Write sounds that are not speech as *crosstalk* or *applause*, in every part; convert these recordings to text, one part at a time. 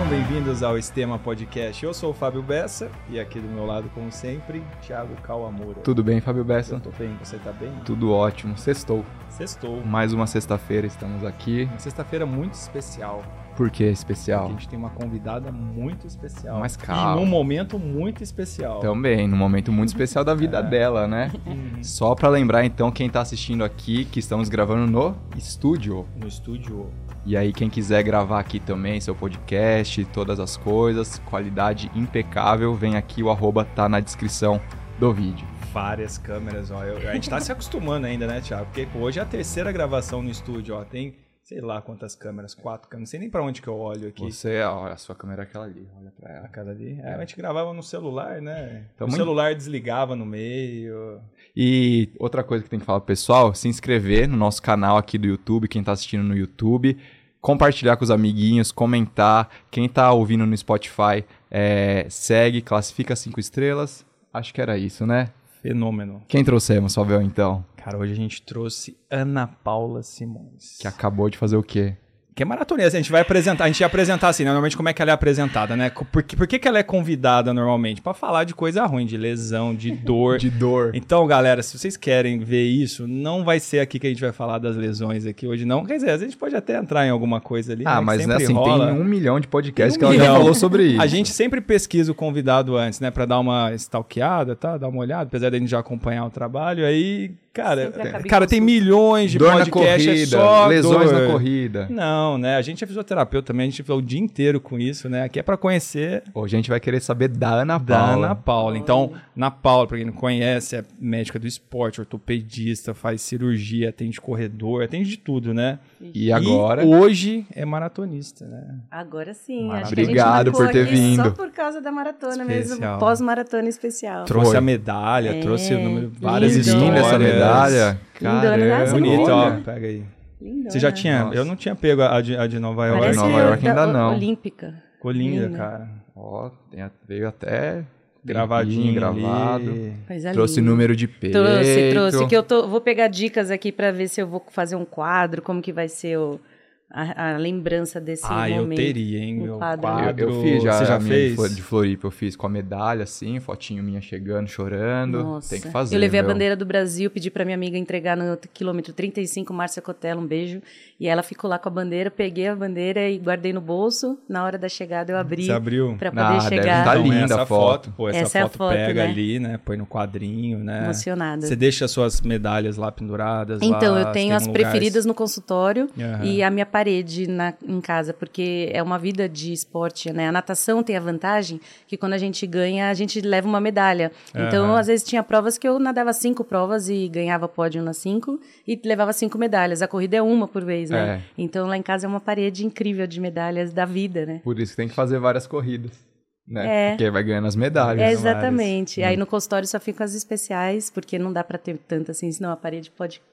Sejam bem-vindos ao Estema Podcast. Eu sou o Fábio Bessa e aqui do meu lado, como sempre, Thiago Kawamura. Tudo bem, Fábio Bessa? Eu tô bem, você tá bem? Tudo ótimo. Sextou. Sextou. Mais uma sexta-feira estamos aqui. Uma sexta-feira muito especial. Por que especial? Porque a gente tem uma convidada muito especial. Mas calma. E num momento muito especial. Também, num momento muito especial da vida *laughs* É. dela, né? Uhum. Só pra lembrar então quem tá assistindo aqui que estamos gravando no estúdio. No estúdio. E aí quem quiser gravar aqui também seu podcast, todas as coisas, qualidade impecável, vem aqui o arroba tá na descrição do vídeo. Várias câmeras, ó. Eu- a gente tá se acostumando ainda, né, Thiago? Porque hoje é a terceira gravação no estúdio, ó. Tem, sei lá quantas câmeras, quatro câmeras. Não sei nem pra onde que eu olho aqui. Você, olha, a sua câmera é aquela ali, olha pra A ela. cada ali. É, a gente gravava no celular, né? Então, o muito- celular desligava no meio. E outra coisa que tem que falar pro pessoal, se inscrever no nosso canal aqui do YouTube, quem tá assistindo no YouTube, compartilhar com os amiguinhos, comentar, quem tá ouvindo no Spotify, é, segue, classifica cinco estrelas. Acho que era isso, né? Fenômeno. Quem trouxemos, Fabião, então? Cara, hoje a gente trouxe Ana Paula Simões. Que acabou de fazer o quê? Que é maratonista. A gente vai apresentar, a gente ia apresentar assim, né? Normalmente como é que ela é apresentada, né? Por que, por que, que ela é convidada normalmente? Pra falar de coisa ruim, de lesão, de *laughs* dor. De dor. Então, galera, se vocês querem ver isso, não vai ser aqui que a gente vai falar das lesões aqui hoje, não. Quer dizer, a gente pode até entrar em alguma coisa ali. Ah, né, mas né, assim, rola. tem um milhão de podcasts um que ela já milhão. falou sobre isso. A gente sempre pesquisa o convidado antes, né? Pra dar uma stalkeada, tá? Dar uma olhada, apesar da gente já acompanhar o trabalho. Aí, cara, cara tem milhões de Dor na podcasts, é só lesões dor. na corrida. Não, né? A gente é fisioterapeuta também, a gente falou o dia inteiro com isso, né? Aqui é pra conhecer Hoje a gente vai querer saber da Ana da Paula. Ana Paula. Então, Ana Paula, pra quem não conhece, é médica do esporte, ortopedista, faz cirurgia, atende corredor, atende de tudo, né? E agora? E hoje é maratonista, né? Agora sim. Maravilha. Acho que a gente Obrigado por ter aqui vindo. Só por causa da maratona Especial. mesmo. Pós-maratona especial. Trouxe Foi. a medalha, É, trouxe o número, várias lindo. histórias. Linda essa medalha. Caramba. nasce Bonita, ó. Olha. Pega aí. Lindona. Você já tinha. Nossa. Eu não tinha pego a de, a de Nova York. Parece Nova York da ainda o- não. Olímpica. Ficou linda, Linda. cara. Ó, tem veio até Gravadinho, gravado. Coisa Trouxe linda. número de peito. Trouxe, trouxe. Que eu tô, vou pegar dicas aqui pra ver se eu vou fazer um quadro, como que vai ser o, a, a lembrança desse Ah, momento. eu teria, hein? Meu quadro. quadro. Eu, eu fiz já, Você já a minha fez? de Flo- de Floripa, eu fiz com a medalha, assim, fotinho minha chegando, chorando. Nossa. Tem que fazer. Eu levei meu. a bandeira do Brasil, pedi pra minha amiga entregar no quilômetro 35, Márcia Cotella, um beijo. E ela ficou lá com a bandeira, peguei a bandeira e guardei no bolso. Na hora da chegada eu abri Você abriu? pra poder Ah, deve chegar. tá Então, linda essa a foto. Pô, essa, Essa é a foto, foto, pega né? ali, né? Põe no quadrinho, né? Emocionada. Você deixa as suas medalhas lá penduradas Então, lá, eu tenho as um lugar- preferidas no consultório Aham. e a minha parede na, em casa, porque é uma vida de esporte, né? A natação tem a vantagem que quando a gente ganha, a gente leva uma medalha. Então, Aham. às vezes tinha provas que eu nadava cinco provas e ganhava pódio nas cinco e levava cinco medalhas. A corrida é uma por vez, né? É. Então, lá em casa é uma parede incrível de medalhas da vida, né? Por isso que tem que fazer várias corridas. Né? É. Porque vai ganhando as medalhas. É, exatamente. Aí no consultório só ficam as especiais, porque não dá pra ter tanto assim, senão a parede pode *laughs*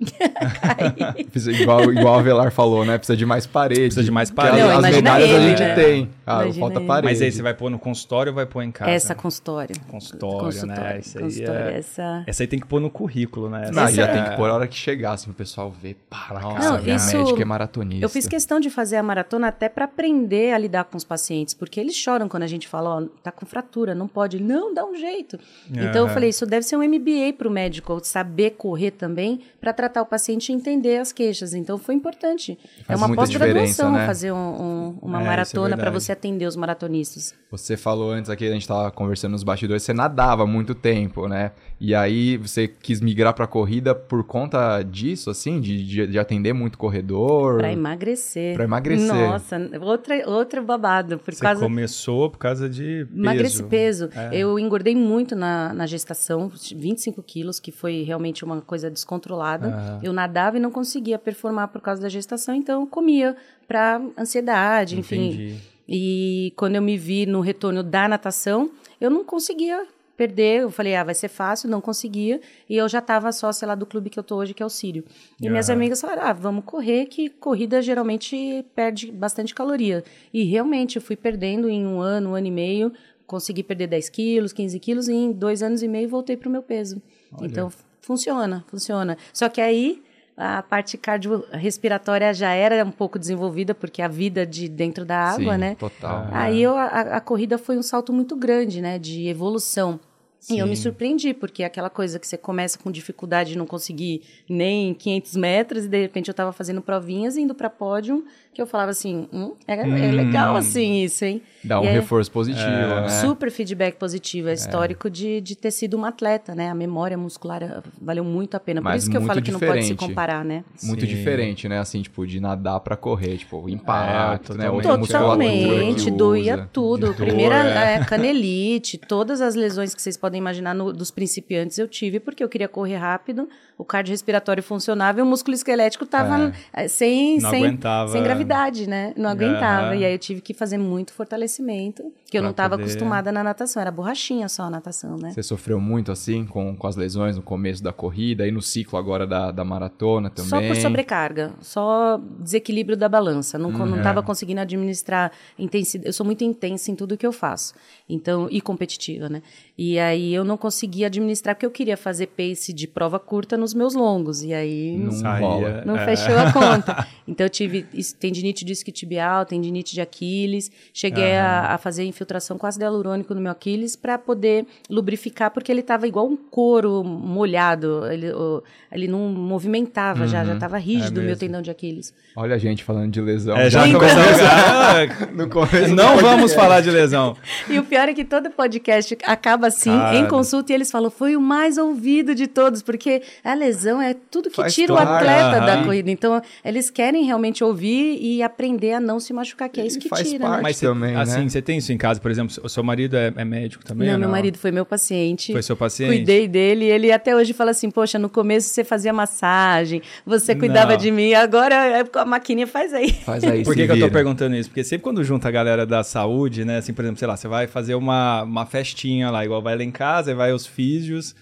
cair. *laughs* Igual, igual a Velar falou, né? Precisa de mais parede. Precisa de mais parede. Não, as medalhas a ele, gente né? tem. Ah, falta ele. parede. Mas aí você vai pôr no consultório ou vai pôr em casa? Essa consultório. Consultório, né? Isso aí consultório, é... essa... Essa aí tem que pôr no currículo, né? Não, Essa já é- tem que pôr a hora que chegar, assim, o pessoal ver. Pá, Nossa, minha isso- médica é maratonista. Eu fiz questão de fazer a maratona até para aprender a lidar com os pacientes, porque eles choram quando a gente fala, ó, tá com fratura, não pode. Não, dá um jeito. Então eu falei, isso deve ser um MBA para o médico, saber correr também para tratar o paciente e entender as queixas. Então foi importante. é Faz uma muita pós-graduação né? fazer um- um- uma É, é maratona para verdade. você atender os maratonistas. Você falou antes aqui, a gente tava conversando nos bastidores, você nadava muito tempo, né? E aí você quis migrar pra corrida por conta disso, assim, de, de, de atender muito corredor. Para emagrecer. Pra emagrecer. Nossa, outra, outro babado. Por Você causa começou por causa de peso. Emagreci peso. É. Eu engordei muito na, na gestação, 25 quilos, que foi realmente uma coisa descontrolada. Eu nadava e não conseguia performar por causa da gestação, então eu comia para ansiedade, enfim. Entendi. E quando eu me vi no retorno da natação, eu não conseguia perder. Eu falei, ah, vai ser fácil, não conseguia. E eu já estava sócia lá do clube que eu tô hoje, que é o Sírio. E minhas Aham. amigas falaram, ah, vamos correr, que corrida geralmente perde bastante caloria. E realmente eu fui perdendo em um ano, um ano e meio. Consegui perder 10 quilos, 15 quilos, e em dois anos e meio voltei pro meu peso. Olha. Então, funciona, funciona. Só que aí a parte cardiorrespiratória já era um pouco desenvolvida, porque a vida de dentro da água, Sim, né? Total. Aí eu, a, a corrida foi um salto muito grande, né? De evolução. E eu me Sim. surpreendi, porque é aquela coisa que você começa com dificuldade de não conseguir nem 500 metros, e de repente eu estava fazendo provinhas, indo para pódio, que eu falava assim, hum, é, é legal assim isso, hein? Dá um E é- reforço positivo, né? Super feedback positivo, é histórico de, de ter sido uma atleta, né? A memória muscular eh, valeu muito a pena. Por Mas isso que eu falo que não pode se diferente. comparar, né? Muito Sim. diferente, né? Assim, tipo, de nadar pra correr, tipo, o impacto, né? totalmente. Totalmente, doía tudo. Dor, Primeira é. é, canelite, todas as lesões que vocês podem imaginar no- dos principiantes eu tive, porque eu queria correr rápido, o cardiorrespiratório funcionava e o músculo esquelético estava sem, Não sem, aguentava. sem gravidade, né? Não aguentava. Aham. E aí eu tive que fazer muito fortalecimento, que eu Pra não estava poder- acostumada na natação, era borrachinha só a natação, né? Você sofreu muito, assim, com, com as lesões no começo da corrida e no ciclo agora da, da maratona também? Só por sobrecarga, só desequilíbrio da balança. Não, não estava conseguindo administrar intensidade. Eu sou muito intensa em tudo que eu faço. Então, e competitiva, né? E aí eu não conseguia administrar, porque eu queria fazer pace de prova curta nos meus longos. E aí Não Saía, não é. fechou a *laughs* conta. Então eu tive tendinite disco tibial, tendinite de Aquiles. Cheguei a, a fazer infiltração com ácido hialurônico no meu Aquiles para poder lubrificar, porque ele estava igual um couro molhado. Ele, ele não movimentava já, já estava rígido o meu tendão de Aquiles. Olha a gente falando de lesão. É, já começamos a... no começo Não *laughs* vamos falar de lesão. E o pior é que todo podcast acaba assim, Cara. em consulta, e eles falam, foi o mais ouvido de todos, porque a lesão é tudo que Faz tira o parte, atleta da aham. corrida. Então, eles querem realmente ouvir e aprender a não se machucar, que é isso E que faz tira. né? parte. Mas você, também, né? assim, você tem isso em casa, por exemplo, o seu marido é, é médico também? Não, ou meu marido foi meu paciente. Foi seu paciente? Cuidei dele. e Ele até hoje fala assim: Poxa, no começo você fazia massagem, você cuidava Não. de mim, agora é- a maquininha faz aí. Faz aí, *laughs* Por que, que eu tô perguntando isso? Porque sempre quando junta a galera da saúde, né? Assim, por exemplo, sei lá, você vai fazer uma, uma festinha lá, igual vai lá em casa, vai os físios.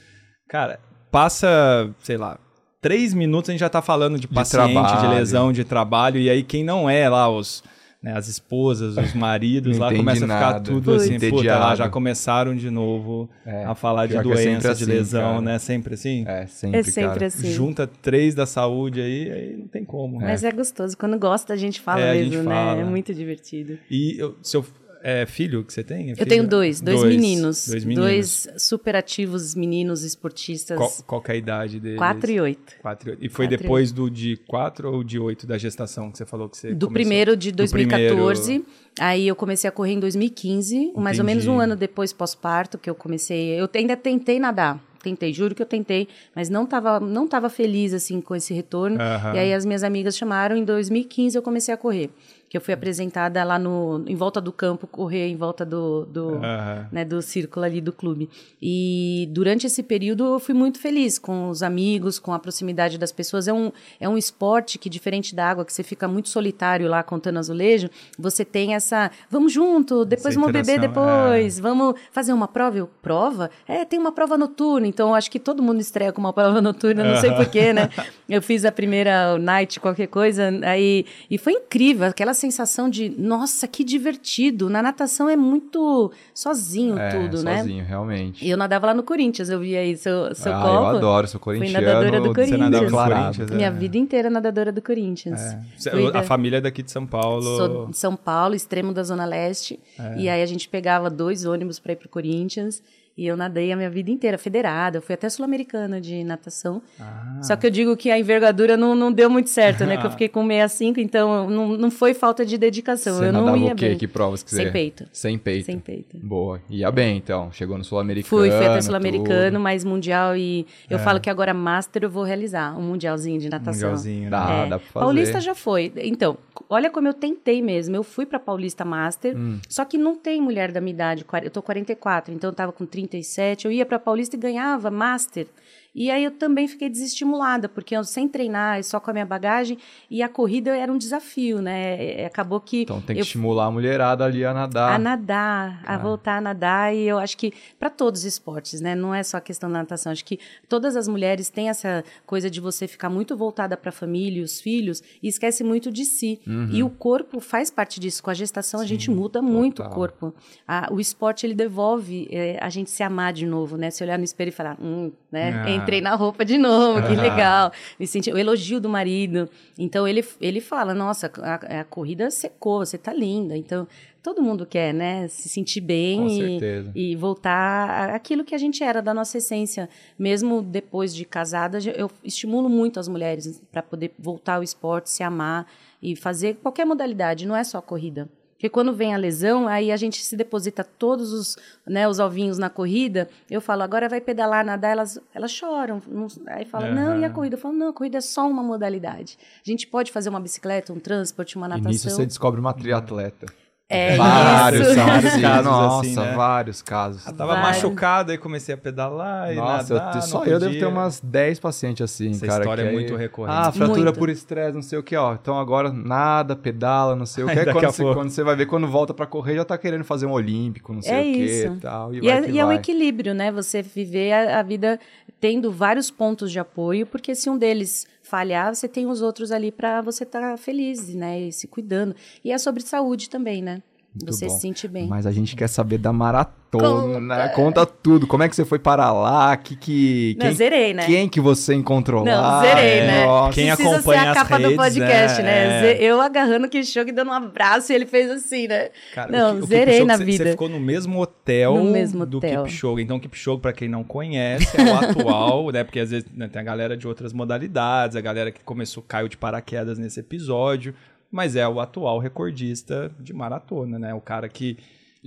Cara, passa, sei lá, três minutos a gente já tá falando de paciente, de, trabalho. lesão, de trabalho, e aí quem não é lá, os. né, as esposas, os *laughs* maridos lá começa a ficar nada. tudo Putz. assim, puta, lá Entediado. já começaram de novo É, a falar de é doença, de assim, lesão, cara. né? Sempre assim. É, sempre, É sempre cara. assim. Junta três da saúde aí, aí não tem como. né? Mas é gostoso. Quando gosta, a gente fala É, a mesmo, gente né? fala. É muito divertido. E eu- seu é, filho que você tem? É Eu tenho dois, dois, meninos. Dois meninos. Dois super ativos meninos esportistas. Qual, qual é a idade deles? quatro e oito. Quatro e oito. E foi Quatro e depois do de quatro ou de oito da gestação que você falou que você Do começou? primeiro de Do 2014. primeiro- Aí eu comecei a correr em 2015, mais ou menos Entendi. um ano depois pós-parto que eu comecei. Eu ainda tentei nadar. Tentei, juro que eu tentei, mas não tava, não tava feliz assim com esse retorno. Aham. E aí as minhas amigas chamaram, em 2015 eu comecei a correr. Que eu fui apresentada lá no em volta do campo, correr em volta do, do, Aham. né, do círculo ali do clube. E durante esse período eu fui muito feliz com os amigos, com a proximidade das pessoas. É um, é um esporte que, diferente da água, que você fica muito solitário lá contando azulejo, você tem essa. Vamos junto, depois vamos beber interação, depois, vamos fazer uma prova. Eu, prova? É, tem uma prova noturna, então acho que todo mundo estreia com uma prova noturna, não sei porquê, né? *laughs* Eu fiz a primeira night, qualquer coisa, aí. E foi incrível, aquela sensação de, nossa, que divertido. Na natação é muito sozinho É, tudo, né? sozinho, realmente. E eu nadava lá no Corinthians, eu via aí seu, seu ah, copo. eu adoro, sou corintiano. nadadora do Você Corinthians. nadava no. Corinthians, é. Minha vida inteira nadadora do Corinthians. Você- Fui A da- família é daqui de São Paulo. Sou de São Paulo, extremo da Zona Leste. É. E aí a gente pegava dois ônibus para ir pro Corinthians. E eu nadei a minha vida inteira, federada. Eu fui até sul-americana de natação. Ah. Só que eu digo que a envergadura não, não deu muito certo, né? Que eu *laughs* fiquei com 65, então não, não foi falta de dedicação. Você eu não ia o quê? bem. Que provas que Sem você... peito. Sem peito. Sem peito. Boa. Ia bem, então. Chegou no Sul-Americano. Fui, fui até Sul-Americano, mas Mundial e... Eu falo que agora Master eu vou realizar, um Mundialzinho de natação. Mundialzinho, né? Dá, É, dá pra fazer. Paulista já foi. Então, olha como eu tentei mesmo. Eu fui pra Paulista Master, Hum. só que não tem mulher da minha idade. Eu tô 44, então eu tava com 37. Eu ia pra Paulista e ganhava Master. E aí eu também fiquei desestimulada, porque eu sem treinar, só com a minha bagagem, e a corrida era um desafio, né? É, Acabou que Então tem que eu estimular a mulherada ali a nadar. a nadar, Ah. a voltar a nadar. E eu acho que para todos os esportes, né? Não é só a questão da natação. Acho que todas as mulheres têm essa coisa de você ficar muito voltada para a família e os filhos e esquece muito de si. E o corpo faz parte disso. Com a gestação, a gente muda muito o total. corpo. A- o esporte, ele devolve eh, a gente se amar de novo, né? Se olhar no espelho e falar, hum, né? Ah. Entrei na roupa de novo, que legal. Me senti, o elogio do marido. Então ele, ele fala: Nossa, a, a corrida secou, você tá linda. Então todo mundo quer, né? Se sentir bem e, e voltar àquilo que a gente era, da nossa essência. Mesmo depois de casada, eu estimulo muito as mulheres para poder voltar ao esporte, se amar e fazer qualquer modalidade, não é só a corrida. Porque quando vem a lesão, aí a gente se deposita todos os, né, os ovinhos na corrida. Eu falo, agora vai pedalar, nadar, elas, elas choram. Não- aí fala, não, e a corrida? Eu falo, não, a corrida é só uma modalidade. A gente pode fazer uma bicicleta, um transporte, uma E natação. nisso você descobre uma triatleta. É vários isso. são Vários assim, casos nossa, assim, né? vários casos. Eu tava Vários. machucado, aí comecei a pedalar e Nossa, eu nadar, te- não só eu devo ter umas 10 pacientes assim, Essa cara. história que é aí- muito recorrente. Ah, fratura Muito. por estresse, não sei o que, ó. Então agora nada, pedala, não sei o que. *laughs* Aí Quando, você, quando você vai ver, quando volta pra correr, já tá querendo fazer um olímpico, não sei É o que isso. e tal. E, E, vai é, que e é um equilíbrio, né? Você viver a, a vida tendo vários pontos de apoio, porque se um deles falhar, você tem os outros ali para você estar feliz, né? E se cuidando. E é sobre saúde também, né? Muito você bom. se sente bem. Mas a gente quer saber da maratona, Conta. Conta tudo. Como é que você foi para lá? Que, que, Não, quem, zerei, né? quem que você encontrou Não, lá? zerei, É, né? nossa. Quem Precisa acompanha ser a as capa do redes, podcast, né? né? Ze- Eu agarrando o Kipchoge dando um abraço e ele fez assim, né? Cara, não, o zerei na você- vida. Você ficou no mesmo hotel No mesmo do. Kipchoge. Então, o Kipchoge, pra quem não conhece, é o *laughs* atual, né? Porque às vezes né, tem a galera de outras modalidades, a galera que começou, caiu de paraquedas nesse episódio, mas é o atual recordista de maratona, né? O cara que...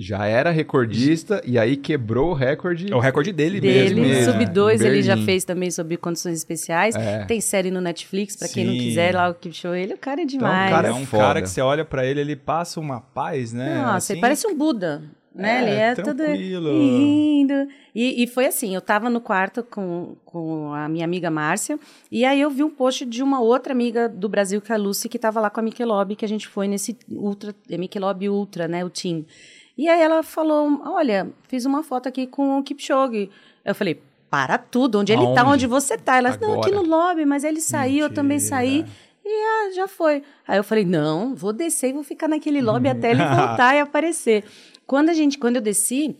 Já era recordista e aí quebrou o recorde. É o recorde dele, Dele, mesmo. né? Sub-2 em ele já fez também sobre condições especiais. É. Tem série no Netflix, pra quem não quiser, lá o Kipchoge, ele, o cara é demais. cara É é um foda. cara que você olha pra ele, ele passa uma paz, né? Nossa, ele Assim, parece um Buda, né? É, ele é tranquilo. lindo. E, e foi assim, eu tava no quarto com, com a minha amiga Márcia, e aí eu vi um post de uma outra amiga do Brasil, que é a Lucy, que tava lá com a Michelob, que a gente foi nesse Ultra, é Michelob Ultra, né, o team. E aí ela falou, olha, fiz uma foto aqui com o Kipchoge. Eu falei, para tudo, onde ele tá, Aonde? onde você tá? Ela, não, aqui Agora. no lobby, mas ele saiu, eu também saí. E ah, já foi. Aí eu falei, não, vou descer e vou ficar naquele lobby até ele voltar e *laughs* aparecer. Quando a gente, quando eu desci,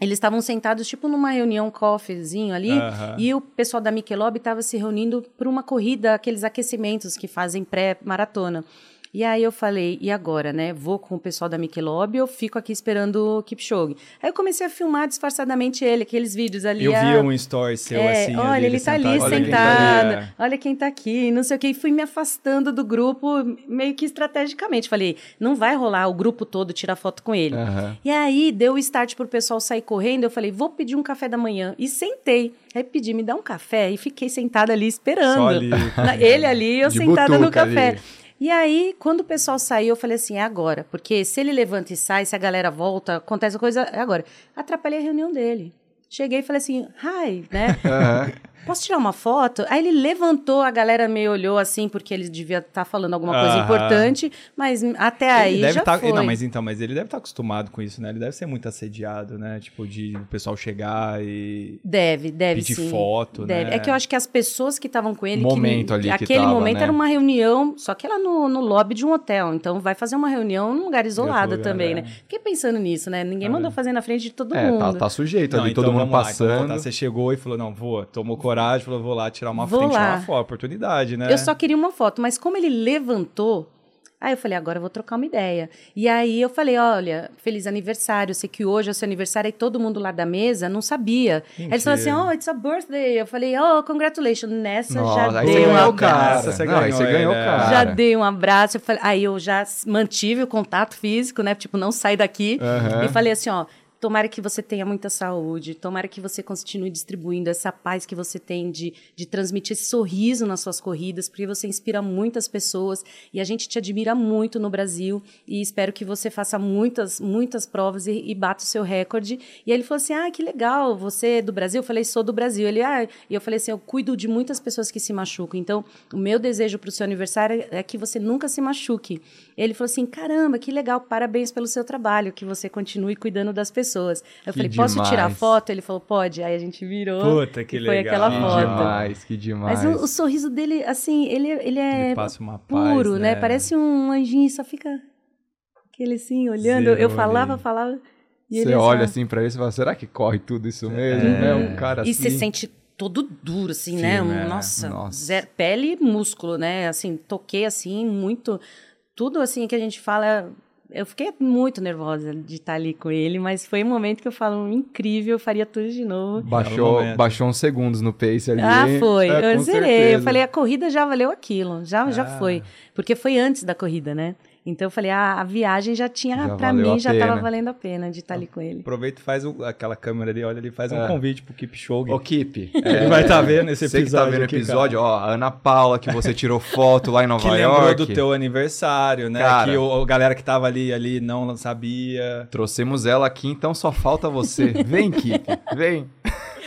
eles estavam sentados tipo numa reunião coffeezinho ali, e o pessoal da Michelob estava se reunindo para uma corrida, aqueles aquecimentos que fazem pré-maratona. E aí eu falei, e agora, né? Vou com o pessoal da Michelob ou fico aqui esperando o Kipchoge? Aí eu comecei a filmar disfarçadamente ele, aqueles vídeos ali. Eu ah, vi um story seu, é, assim. olha, ele tá ali sentado. Olha quem tá sentado, ali, é. olha quem tá aqui, não sei o que. E fui me afastando do grupo meio que estrategicamente. Falei, não vai rolar o grupo todo tirar foto com ele. Aham. E aí deu o start pro pessoal sair correndo. Eu falei, vou pedir um café da manhã. E sentei. Aí pedi, me dá um café. E fiquei sentada ali esperando. Só ali. Ele ali, eu De sentada no café. ali. E aí, quando o pessoal saiu, eu falei assim, é agora. Porque se ele levanta e sai, se a galera volta, acontece coisa, é agora. Atrapalhei a reunião dele. Cheguei e falei assim, hi, né? Posso tirar uma foto? Aí ele levantou, a galera meio olhou assim, porque ele devia estar falando alguma coisa Aham. importante, mas até aí ele deve já tá, foi. Não, mas então, mas ele deve estar acostumado com isso, né? Ele deve ser muito assediado, né? Tipo, de o pessoal chegar e. Deve, deve Pedir sim. foto, deve. né? É que eu acho que as pessoas que estavam com ele... que- Momento ali que Aquele tava, momento né? era uma reunião, só que era no, no lobby de um hotel. Então, vai fazer uma reunião num lugar isolado lugar, também, é. né? Fiquei pensando nisso, né? Ninguém mandou fazer na frente de todo É, mundo. tá, tá sujeito Não, ali, então todo mundo vamos lá, então passando. Você chegou e falou, não, vou. Tomou coragem, falou, vou lá tirar uma Vou lá. uma foto, oportunidade, né? Eu só queria uma foto, mas como ele levantou, aí eu falei, agora eu vou trocar uma ideia. E aí eu falei, olha, feliz aniversário, eu sei que hoje é o seu aniversário, e todo mundo lá da mesa não sabia. Aí eles falaram assim, Mentira. oh, it's a birthday. Eu falei, oh, congratulations. Nessa Nossa, já aí você dei um abraço. cara. Você Não, aí ganhou você ganhou o ele, é. cara. Já dei um abraço. Eu falei, aí eu já mantive o contato físico, né? Tipo, não sai daqui. Aham. E falei assim, ó. Tomara que você tenha muita saúde, tomara que você continue distribuindo essa paz que você tem de, de transmitir esse sorriso nas suas corridas, porque você inspira muitas pessoas e a gente te admira muito no Brasil e espero que você faça muitas, muitas provas e, e bata o seu recorde. E ele falou assim: ah, que legal, você é do Brasil? Eu falei, sou do Brasil. Ele, ah, e eu falei assim: eu cuido de muitas pessoas que se machucam, então o meu desejo para o seu aniversário é que você nunca se machuque. Ele falou assim: caramba, que legal, parabéns pelo seu trabalho, que você continue cuidando das pessoas. Eu Que falei, posso tirar demais. foto? Ele falou, pode. Aí a gente virou. Puta, que e foi legal. aquela Que foto. demais, que demais. Mas o, o sorriso dele, assim, ele, ele é Ele passa uma paz, puro, né? né? Parece um anjinho, só fica aquele assim, olhando. Zero eu falava, falava. E Você ele olha só- assim pra ele e fala, será que corre tudo isso mesmo? É. É um cara E assim. você sente todo duro, assim, né? é. Nossa, Nossa. zero- pele e músculo, né? Assim, toquei assim, muito. Tudo assim que a gente fala. Eu fiquei muito nervosa de estar ali com ele, mas foi um momento que eu falo incrível, eu faria tudo de novo. Baixou, momento. baixou uns segundos no pace ali. Ah, foi. É, eu zerei. certeza. Eu falei, a corrida já valeu aquilo. Já, já Ah. foi. Porque foi antes da corrida, né? Então eu falei, ah, a viagem já tinha, Já pra valeu mim, já pena. tava valendo a pena de estar ali com ele. Aproveita e faz o- aquela câmera ali, olha ali, faz um É. convite pro Kipchoge. Ô, Kip. Ele vai estar vendo esse Você que tá episódio. vendo o episódio, ó, a Ana Paula, que você tirou foto lá em Nova Que lembrou York. do teu aniversário, né? Cara. que o, a galera que tava ali, ali não sabia. Trouxemos ela aqui, então só falta você. Vem, Kip, vem.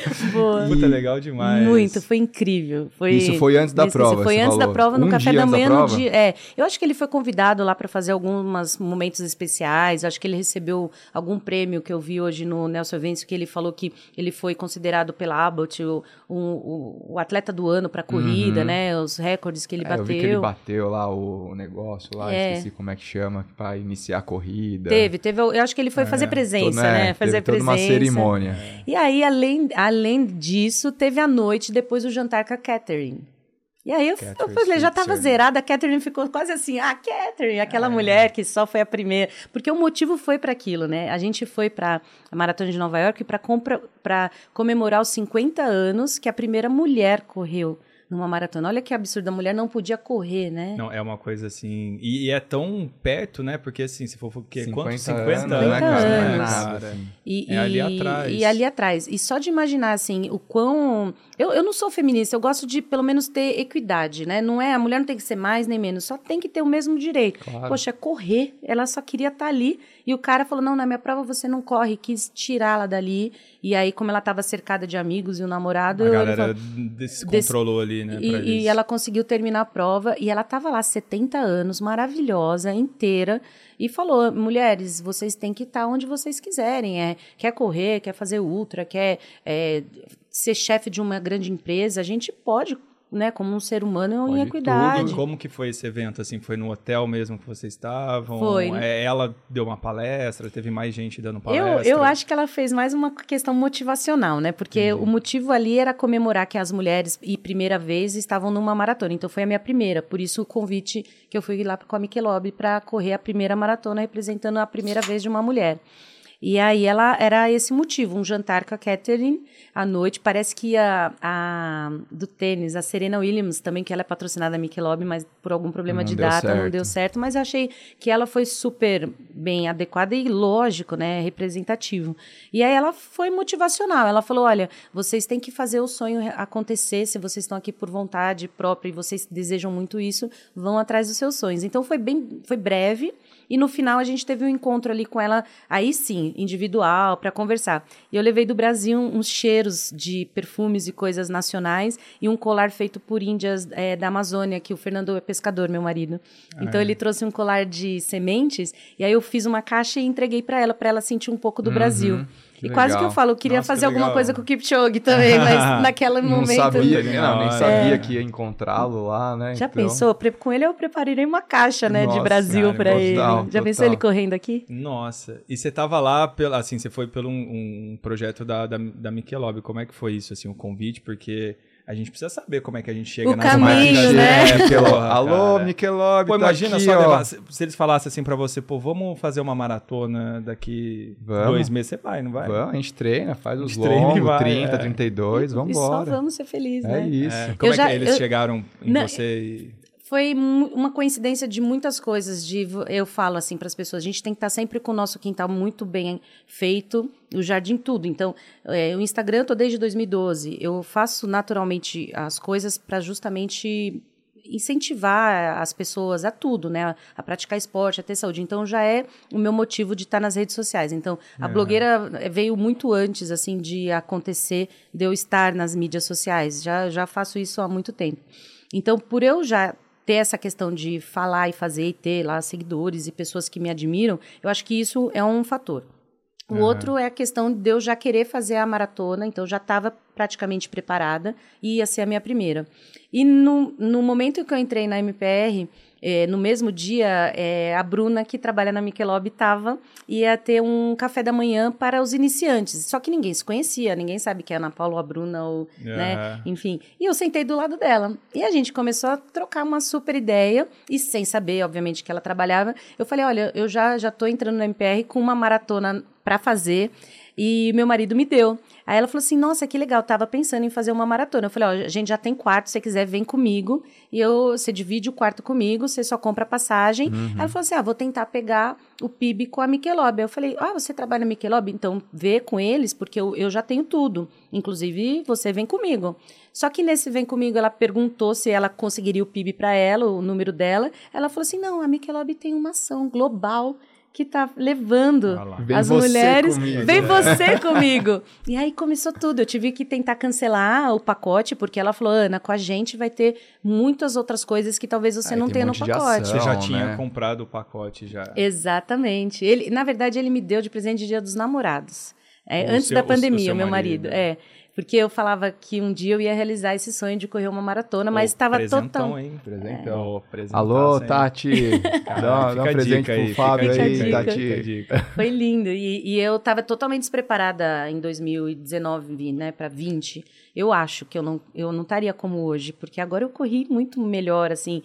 *laughs* Boa. Puta, legal demais. Muito, foi incrível. Foi, Isso foi antes da prova, Foi você antes da falou. prova, no Um café dia da antes da manhã, no prova? dia. É, eu acho que ele foi convidado lá para fazer alguns momentos especiais. Acho que ele recebeu algum prêmio que eu vi hoje no Nelson Events, que ele falou que ele foi considerado pela Abbott o, o, o atleta do ano para corrida, né? Os recordes que ele Uhum. É, eu bateu. vi que ele bateu lá o negócio lá, É. esqueci como é que chama, pra iniciar a corrida. Teve, teve. Eu acho que ele foi fazer presença, Todo- é, né? Fazer teve toda presença. uma cerimônia. E aí, além, além disso, teve a noite depois o jantar com a Catherine. E aí eu, eu falei, já tava Switzer. zerada, a Catherine ficou quase assim, ah, Catherine, aquela mulher que só foi a primeira. Porque o motivo foi para aquilo, né? A gente foi para a Maratona de Nova York para comemorar os 50 anos que a primeira mulher correu numa maratona. Olha que absurdo, a mulher não podia correr, né? Não, é uma coisa assim. E, e é tão perto, né? Porque assim, se for o quê? 50 Quanto? 50 anos, anos, né, cara? Não é né, nada, cara? assim. E, É ali atrás. E ali atrás. E só de imaginar, assim, o quão. Eu, eu não sou feminista, eu gosto de, pelo menos, ter equidade, né? Não é, a mulher não tem que ser mais nem menos, só tem que ter o mesmo direito. Claro. Poxa, correr, ela só queria estar ali. E o cara falou: não, na minha prova você não corre, quis tirá-la dali. E aí, como ela estava cercada de amigos e o namorado. A galera descontrolou ali, né? e, e ela conseguiu terminar a prova e ela estava lá 70 anos, maravilhosa, inteira, e falou: mulheres, vocês têm que estar onde vocês quiserem. É, quer correr, quer fazer ultra, quer é, ser chefe de uma grande empresa, a gente pode, né, como um ser humano Pode em equidade. Tudo, como que foi esse evento? Assim, foi no hotel mesmo que vocês estavam? Foi. É, ela deu uma palestra, teve mais gente dando Eu, palestra? eu acho que ela fez mais uma questão motivacional, né? Porque o motivo ali era comemorar que as mulheres, e primeira vez, estavam numa maratona. Então foi a minha primeira. Por isso o convite que eu fui lá com a Michelob para correr a primeira maratona, representando a primeira vez de uma mulher. E aí ela era esse motivo, um jantar com a Catherine à noite. Parece que a, a do tênis, a Serena Williams, também, que ela é patrocinada da Michelob, mas por algum problema Não de data não certo. deu certo. Mas eu achei que ela foi super bem adequada e lógico, né? Representativo. E aí ela foi motivacional. Ela falou: olha, vocês têm que fazer o sonho acontecer. Se vocês estão aqui por vontade própria e vocês desejam muito isso, vão atrás dos seus sonhos. Então foi bem, foi breve. E no final a gente teve um encontro ali com ela, aí sim, individual, para conversar. E eu levei do Brasil uns cheiros de perfumes e coisas nacionais e um colar feito por índias eh, da Amazônia, que o Fernando é pescador, meu marido. Então ele trouxe um colar de sementes e aí eu fiz uma caixa e entreguei para ela, para ela sentir um pouco do Brasil. Que E quase que legal. eu falo, eu queria Nossa, que fazer alguma legal. coisa com o Kipchoge também, mas *laughs* naquele Não momento. sabia, Que não, nem hora. sabia É. que ia encontrá-lo lá, né? Já Então, pensou? Com ele eu preparei uma caixa, né, de Nossa, Brasil cara, para ele. total, Já pensou total. ele correndo aqui? Nossa, e você tava lá, pela, assim, você foi pelo um, um projeto da, da, da Michelob, como é que foi isso, assim, o convite? Porque a gente precisa saber como é que a gente chega O nas caminho, marcas, né? Michelob. porra, Alô, cara. Michelob, Pô, tá imagina aqui, só ó. levar, se, se eles falassem assim pra você, pô, vamos fazer uma maratona daqui Vamos. dois meses, você vai, não vai? Vamos, a gente treina, faz os e longos, vai, 30, é. 32, vamos E só embora. vamos ser felizes, É né? isso. É, como Eu é já- que eles eu- chegaram em Não, você e... Foi uma coincidência de muitas coisas. De eu falo assim para as pessoas: a gente tem que estar sempre com o nosso quintal muito bem feito, o jardim tudo. Então, é, o Instagram eu tô desde 2012. Eu faço naturalmente as coisas para justamente incentivar as pessoas a tudo, né? A, praticar esporte, a ter saúde. Então já é o meu motivo de estar nas redes sociais. Então a blogueira eh, veio muito antes assim de acontecer de eu estar nas mídias sociais. Já já faço isso há muito tempo. Então por eu já ter essa questão de falar e fazer e ter lá seguidores e pessoas que me admiram, eu acho que isso é um fator. O outro é a questão de eu já querer fazer a maratona, então eu já estava praticamente preparada e ia ser a minha primeira. E no, no momento que eu entrei na MPR, é, no mesmo dia, é, a Bruna, que trabalha na Michelob, estava ia ter um café da manhã para os iniciantes. Só que ninguém se conhecia, ninguém sabe que é a Ana Paula ou a Bruna, ou, né? Enfim. E eu sentei do lado dela. E a gente começou a trocar uma super ideia, e sem saber, obviamente, que ela trabalhava. Eu falei: olha, eu já, já tô entrando no MPR com uma maratona para fazer. E meu marido me deu. Aí ela falou assim: Nossa, que legal, tava pensando em fazer uma maratona. Eu falei: Ó, a gente já tem quarto, se você quiser, vem comigo. E eu, você divide o quarto comigo, você só compra a passagem. Uhum. Ela falou assim: Ah, vou tentar pegar o PIB com a Michelob. Eu falei: Ah, você trabalha na Michelob? Então vê com eles, porque eu, eu já tenho tudo. Inclusive, você vem comigo. Só que nesse vem comigo, ela perguntou se ela conseguiria o PIB para ela, o número dela. Ela falou assim: Não, a Michelob tem uma ação global que tá levando as mulheres. Comigo. Vem você *laughs* comigo. E aí começou tudo. Eu tive que tentar cancelar o pacote, porque ela falou: Ana, com a gente vai ter muitas outras coisas que talvez você aí não tenha um no pacote. Ação, você já tinha né? comprado o pacote já. Exatamente. Ele, na verdade, ele me deu de presente de dia dos namorados. É, antes seu, da pandemia, o meu marido. marido. É. Porque eu falava que um dia eu ia realizar esse sonho de correr uma maratona, mas estava total. Hein? Presentão, é. Alô, Tati. *laughs* dá, dá um presente aí, pro Fábio aí, Tati. Foi lindo. E, e eu estava totalmente despreparada em 2019, né, para 20. Eu acho que eu não, eu não estaria como hoje, porque agora eu corri muito melhor, assim,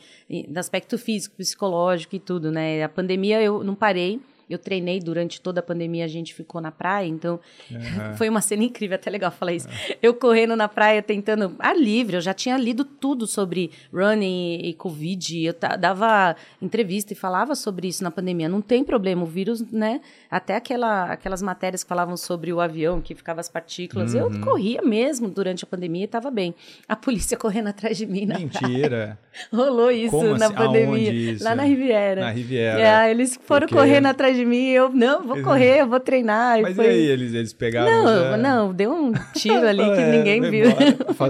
no aspecto físico, psicológico e tudo, né? A pandemia eu não parei eu treinei durante toda a pandemia, a gente ficou na praia, então uhum. *laughs* foi uma cena incrível, até legal falar isso. Uhum. Eu correndo na praia, tentando ar livre, eu já tinha lido tudo sobre running e, Covid, eu dava entrevista e falava sobre isso na pandemia. Não tem problema, o vírus, né? Até aquela, aquelas matérias que falavam sobre o avião, que ficava as partículas, uhum. eu corria mesmo durante a pandemia e estava bem. A polícia *laughs* correndo atrás de mim na Mentira! Praia. *laughs* Rolou isso Como na assim? pandemia. Isso? Lá na Riviera. Na Riviera. É, eles foram Porque... correndo atrás de mim, eu, não, vou correr, eu vou treinar. Mas foi... e aí, eles, eles pegaram? Não, já... não, deu um tiro ali que *laughs* é, ninguém viu.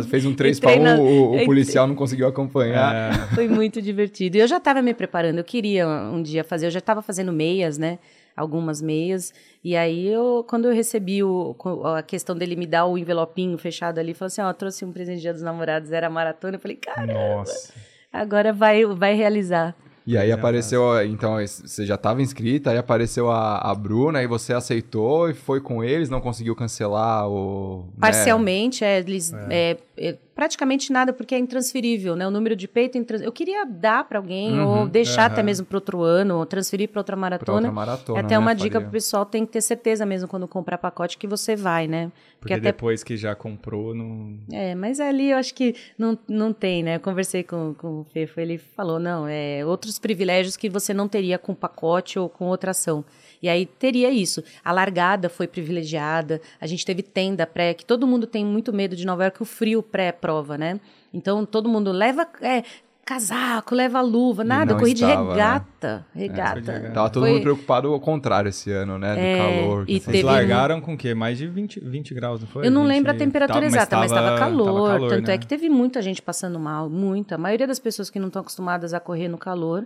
Fez um 3 para 1, o, o, policial não conseguiu acompanhar. É. Foi muito divertido. E eu já estava me preparando, eu queria um dia fazer, eu já estava fazendo meias, né? Algumas meias. E aí, eu, quando eu recebi o, a questão dele me dar o envelopinho fechado ali, falou assim: Ó, oh, trouxe um presente de Dia dos Namorados, era maratona. Eu falei: Caramba, Nossa. agora vai, vai realizar. E aí apareceu, então, você já estava inscrita, aí apareceu a, a Bruna, aí você aceitou e foi com eles, não conseguiu cancelar o... Né? Parcialmente, né? é, eles... É. É, praticamente nada, porque é intransferível, né? O número de peito, intrans... eu queria dar para alguém, uhum, ou deixar uhum. até mesmo para outro ano, ou transferir para outra maratona. Outra maratona, é até uma né, dica para o pessoal, tem que ter certeza mesmo quando comprar pacote que você vai, né? Porque, porque até... depois que já comprou, não... É, mas ali eu acho que não, não tem, né? Eu conversei com, com o Fefo, ele falou, não, é outros privilégios que você não teria com pacote ou com outra ação. E aí teria isso. A largada foi privilegiada, a gente teve tenda pré, que todo mundo tem muito medo de Nova York, o frio pré-prova, né? Então todo mundo leva. É, casaco, leva luva, nada, corri de regata, né? regata. É, Tava todo Foi... mundo preocupado ao contrário esse ano, né, do é, calor. E Vocês largaram com o quê? Mais de 20, 20 graus, não foi? Eu não 20... lembro a temperatura tava, exata, mas estava calor, calor, tanto né? é que teve muita gente passando mal, muita. A maioria das pessoas que não estão acostumadas a correr no calor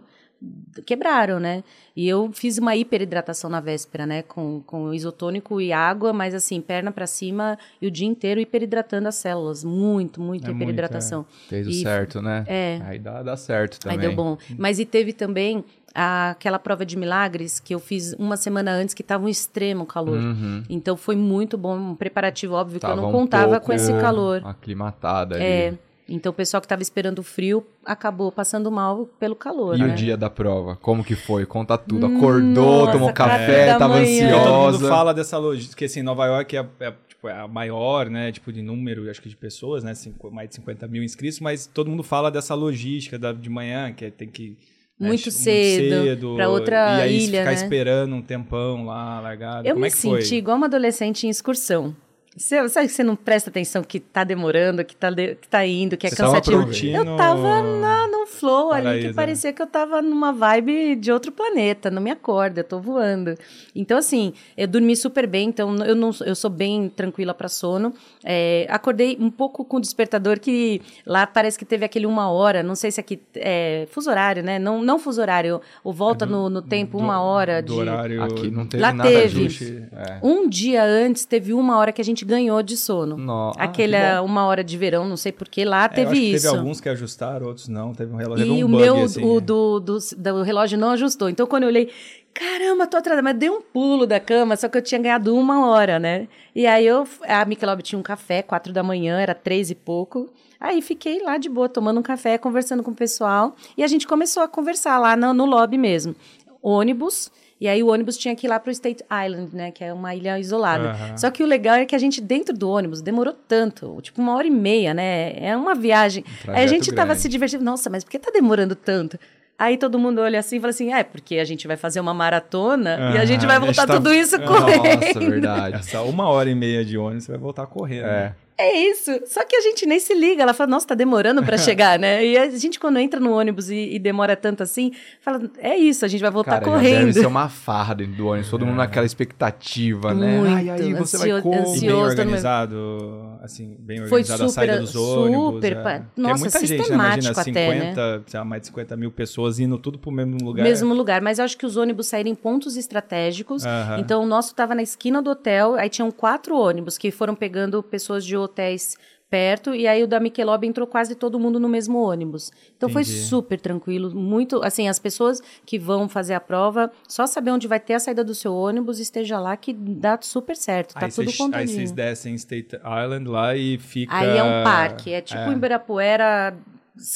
quebraram, né? E eu fiz uma hiperidratação na véspera, né? Com, com isotônico e água, mas assim, perna para cima e o dia inteiro hiperidratando as células. Muito, muito é hiperidratação. Muito, é. Fez o certo, né? É. Aí dá, dá certo também. Aí deu bom. Mas e teve também aquela prova de milagres que eu fiz uma semana antes, que estava um extremo calor. Uhum. Então foi muito bom, um preparativo óbvio tava que eu não contava um com esse calor. Aclimatada ali. É. Então o pessoal que estava esperando o frio acabou passando mal pelo calor. E né? o dia da prova, como que foi? Conta tudo. Acordou, Nossa, tomou café, estava ansiosa. Todo mundo fala dessa logística, que assim, Nova York é, é, tipo, é, a maior, né, tipo de número, acho que de pessoas, né, cinco, mais de 50 mil inscritos, mas todo mundo fala dessa logística da, de manhã, que é, tem que né, muito, cedo, cedo para outra e aí ilha, ficar né? esperando um tempão lá, largado. Eu Como me é que senti foi? igual uma adolescente em excursão. Você, sabe que você não presta atenção que tá demorando, que tá, de, que tá indo, que é você cansativo. Eu tava na, num flow Paraíso. ali que parecia que eu tava numa vibe de outro planeta, não me acorda, eu tô voando. Então, assim, eu dormi super bem, então eu, não, eu sou bem tranquila para sono. É, acordei um pouco com o despertador que lá parece que teve aquele uma hora, não sei se aqui é fuso horário, né? Não, não fuso horário, ou volta é do, no, no tempo do, uma hora do de. horário. Aqui não teve lá nada teve. É. Um dia antes teve uma hora que a gente ganhou de sono. Aquele ah, que uma hora de verão, não sei porquê, lá É, teve acho que isso. Teve alguns que ajustaram, outros não. Teve um relógio, E um o bug, meu, assim, o é. do, do, do relógio não ajustou. Então, quando eu olhei, caramba, tô atrasada. Mas dei um pulo da cama, só que eu tinha ganhado uma hora, né? E aí eu, a Michelob tinha um café, quatro da manhã, era três e pouco. Aí fiquei lá de boa, tomando um café, conversando com o pessoal. E a gente começou a conversar lá no, no lobby mesmo. Ônibus. E aí o ônibus tinha que ir lá pro State Island, né? Que é uma ilha isolada. Aham. Só que o legal é que a gente, dentro do ônibus, demorou tanto. Tipo, uma hora e meia, né? É uma viagem. aí a gente tava grande. se divertindo. Nossa, mas por que tá demorando tanto? Aí todo mundo olha assim e fala assim: é porque a gente vai fazer uma maratona e a gente vai a gente voltar tá- tudo isso *laughs* correndo. Nossa, verdade. Essa uma hora e meia de ônibus, você vai voltar correndo. É. É isso. Só que a gente nem se liga. Ela fala, nossa, tá demorando pra *laughs* chegar, né? E a gente, quando entra no ônibus e, e demora tanto assim, fala, é isso, a gente vai voltar Cara, correndo. deve ser uma farra dentro do ônibus, todo mundo naquela expectativa, né? Muito, Ai, aí você vai ansio- como? E bem ansioso, organizado, assim, bem Foi organizada a super- saída dos ônibus. super, é. pa- Porque nossa, é muita gente, né? Imagina sistemático até, né? 50, sei lá, mais de 50 mil pessoas indo tudo pro mesmo lugar. Mesmo lugar, mas eu acho que os ônibus saíram em pontos estratégicos. Aham. Então o nosso estava na esquina do hotel, aí tinham quatro ônibus que foram pegando pessoas de hotéis perto e aí o da Michelob entrou quase todo mundo no mesmo ônibus. Então foi Entendi. super tranquilo, muito, assim, as pessoas que vão fazer a prova, só saber onde vai ter a saída do seu ônibus, esteja lá que dá super certo, tá aí, tudo aí contadinho. vocês descem em State Island lá e fica... Aí é um parque, é tipo é. Ibirapuera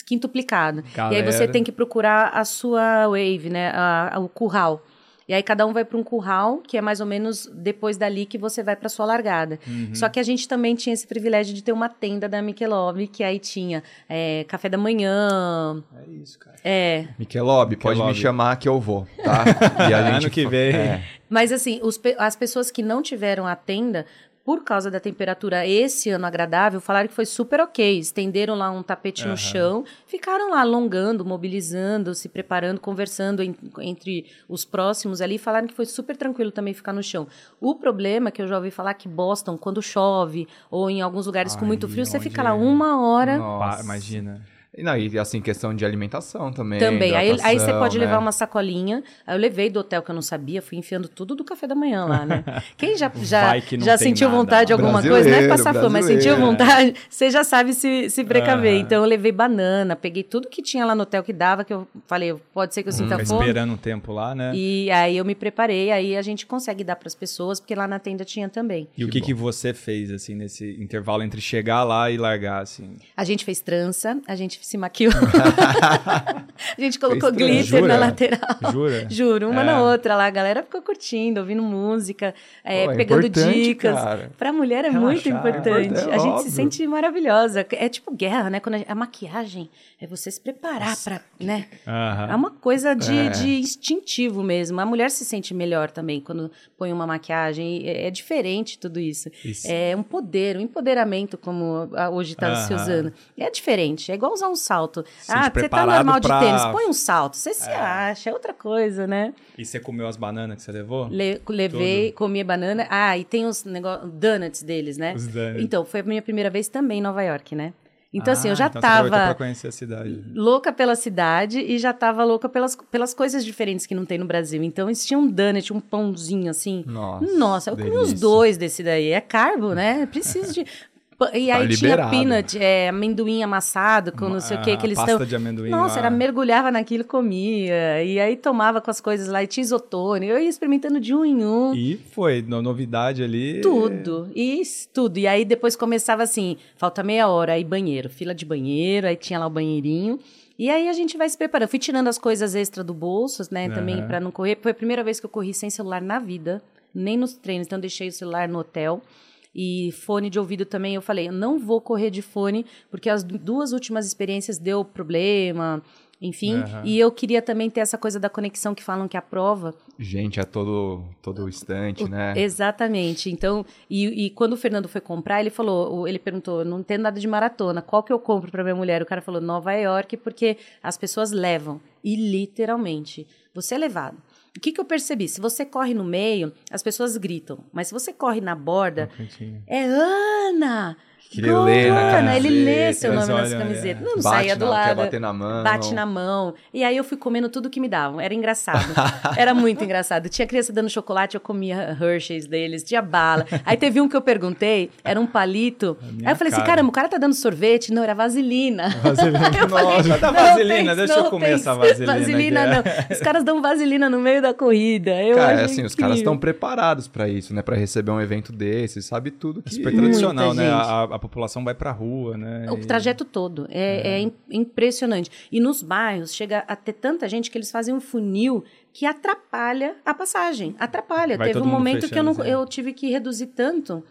quintuplicado. E aí você Galera. tem que procurar a sua wave, né? A- a- o curral. E aí cada um vai para um curral, que é mais ou menos depois dali que você vai para sua largada. Uhum. Só que a gente também tinha esse privilégio de ter uma tenda da Michelob, que aí tinha é, café da manhã, É isso, cara. é, Michelob, pode me chamar que eu vou, tá? *laughs* E a gente Ano que vem. É. Mas assim, os as pessoas que não tiveram a tenda, por causa da temperatura esse ano agradável, falaram que foi super ok. Estenderam lá um tapete Aham. no chão, ficaram lá alongando, mobilizando, se preparando, conversando en- entre os próximos ali. Falaram que foi super tranquilo também ficar no chão. O problema que eu já ouvi falar que Boston, quando chove, ou em alguns lugares com muito Ai, frio, você fica lá é? uma hora. Nossa. Imagina. E Não, e assim, questão de alimentação também. Também. Aí, aí você pode né? levar uma sacolinha. Aí eu levei do hotel que eu não sabia, fui enfiando tudo do café da manhã lá, né? Quem já, *laughs* já, que já sentiu nada vontade de alguma coisa, não é passar fome, mas sentiu vontade, *laughs* você já sabe se, se precaver. Aham. Então eu levei banana, peguei tudo que tinha lá no hotel que dava, que eu falei, pode ser que eu sinta Fica fome. esperando um tempo lá, né? E, E aí eu me preparei, aí a gente consegue dar para as pessoas, porque lá na tenda tinha também. o que, que você fez, assim, nesse intervalo entre chegar lá e largar, assim? A gente fez trança, a gente se maquiou. *laughs* a gente colocou glitter na Jura? lateral. Jura? *laughs* Juro, uma É. na outra lá. A galera ficou curtindo, ouvindo música, é, Pô, é pegando dicas. cara. Pra mulher é muito Relaxar, é importante. importante, a gente óbvio. se sente maravilhosa. É tipo guerra, né? Quando a, a maquiagem é você se preparar pra, né? É Aham. uma coisa de, É. de instintivo mesmo. A mulher se sente melhor também quando põe uma maquiagem. É, é diferente tudo isso. Isso. É um poder, um empoderamento, como hoje está se Aham. usando. É diferente. É igual usar um salto. Sente ah, você tá normal de pra- tênis, põe um salto. Você se acha, é outra coisa, né? E você comeu as bananas que você levou? Le- levei, comi banana. Ah, e tem os negócios, donuts deles, né? Os donuts. Então, foi a minha primeira vez também em Nova York, né? Então, assim, eu Ah, já então tava pra conhecer a cidade. louca pela cidade e já tava louca pelas, pelas coisas diferentes que não tem no Brasil. Então, eles tinham um donut, um pãozinho assim. Nossa, Nossa, eu comi os delícia. dois desse daí. É carbo, né? Preciso de. E aí tinha liberado. peanut, é, amendoim amassado com não sei o que que eles pasta estão. de amendoim Nossa, lá. era mergulhava naquilo, comia. E aí tomava com as coisas lá, e tinha isotônico. Eu ia experimentando de um em um. E foi, no- novidade ali. Tudo, isso, tudo. E aí depois começava assim, falta meia hora, aí banheiro, fila de banheiro, aí tinha lá o banheirinho. E aí a gente vai se preparando. Fui tirando as coisas extra do bolso, né, também Aham. pra não correr. Foi a primeira vez que eu corri sem celular na vida, nem nos treinos, então eu deixei o celular no hotel. E fone de ouvido também, eu falei, eu não vou correr de fone, porque as du- duas últimas experiências deu problema, enfim. Aham. E eu queria também ter essa coisa da conexão que falam que a prova Gente, é todo, todo instante, né? Exatamente. Então, e, e quando o Fernando foi comprar, ele falou, ele perguntou, não tem nada de maratona, qual que eu compro para minha mulher? O cara falou Nova York, porque as pessoas levam e literalmente você é levado. O que, que eu percebi? Se você corre no meio, as pessoas gritam, mas se você corre na borda, é Ana, Que ele lê na camiseta. ele lê seu nome nas camisetas. é. Não Bate saía do lado. Quer bater na mão. Bate na mão. E aí eu fui comendo tudo que me davam. Era engraçado. Era muito engraçado. Tinha criança dando chocolate, eu comia Hershey's deles, tinha bala. Aí teve um que eu perguntei, era um palito. Aí eu falei assim, cara. caramba, o cara tá dando sorvete? Não, era vaselina. *laughs* Vaselina. Eu falei, Nossa, dá "Não, vaselina, deixa eu comer essa vaselina. Vaselina é. não. Os caras dão vaselina no meio da corrida. Eu Cara, acho assim, os caras estão preparados pra isso, né? Pra receber um evento desse, sabe tudo que... Super Muita tradicional, né? A, a população vai pra rua, né? O E- trajeto todo. É, é im- impressionante. E nos bairros chega a ter tanta gente que eles fazem um funil que atrapalha a passagem. Atrapalha. Vai Teve um momento que eu, não, fechando, assim. eu tive que reduzir tanto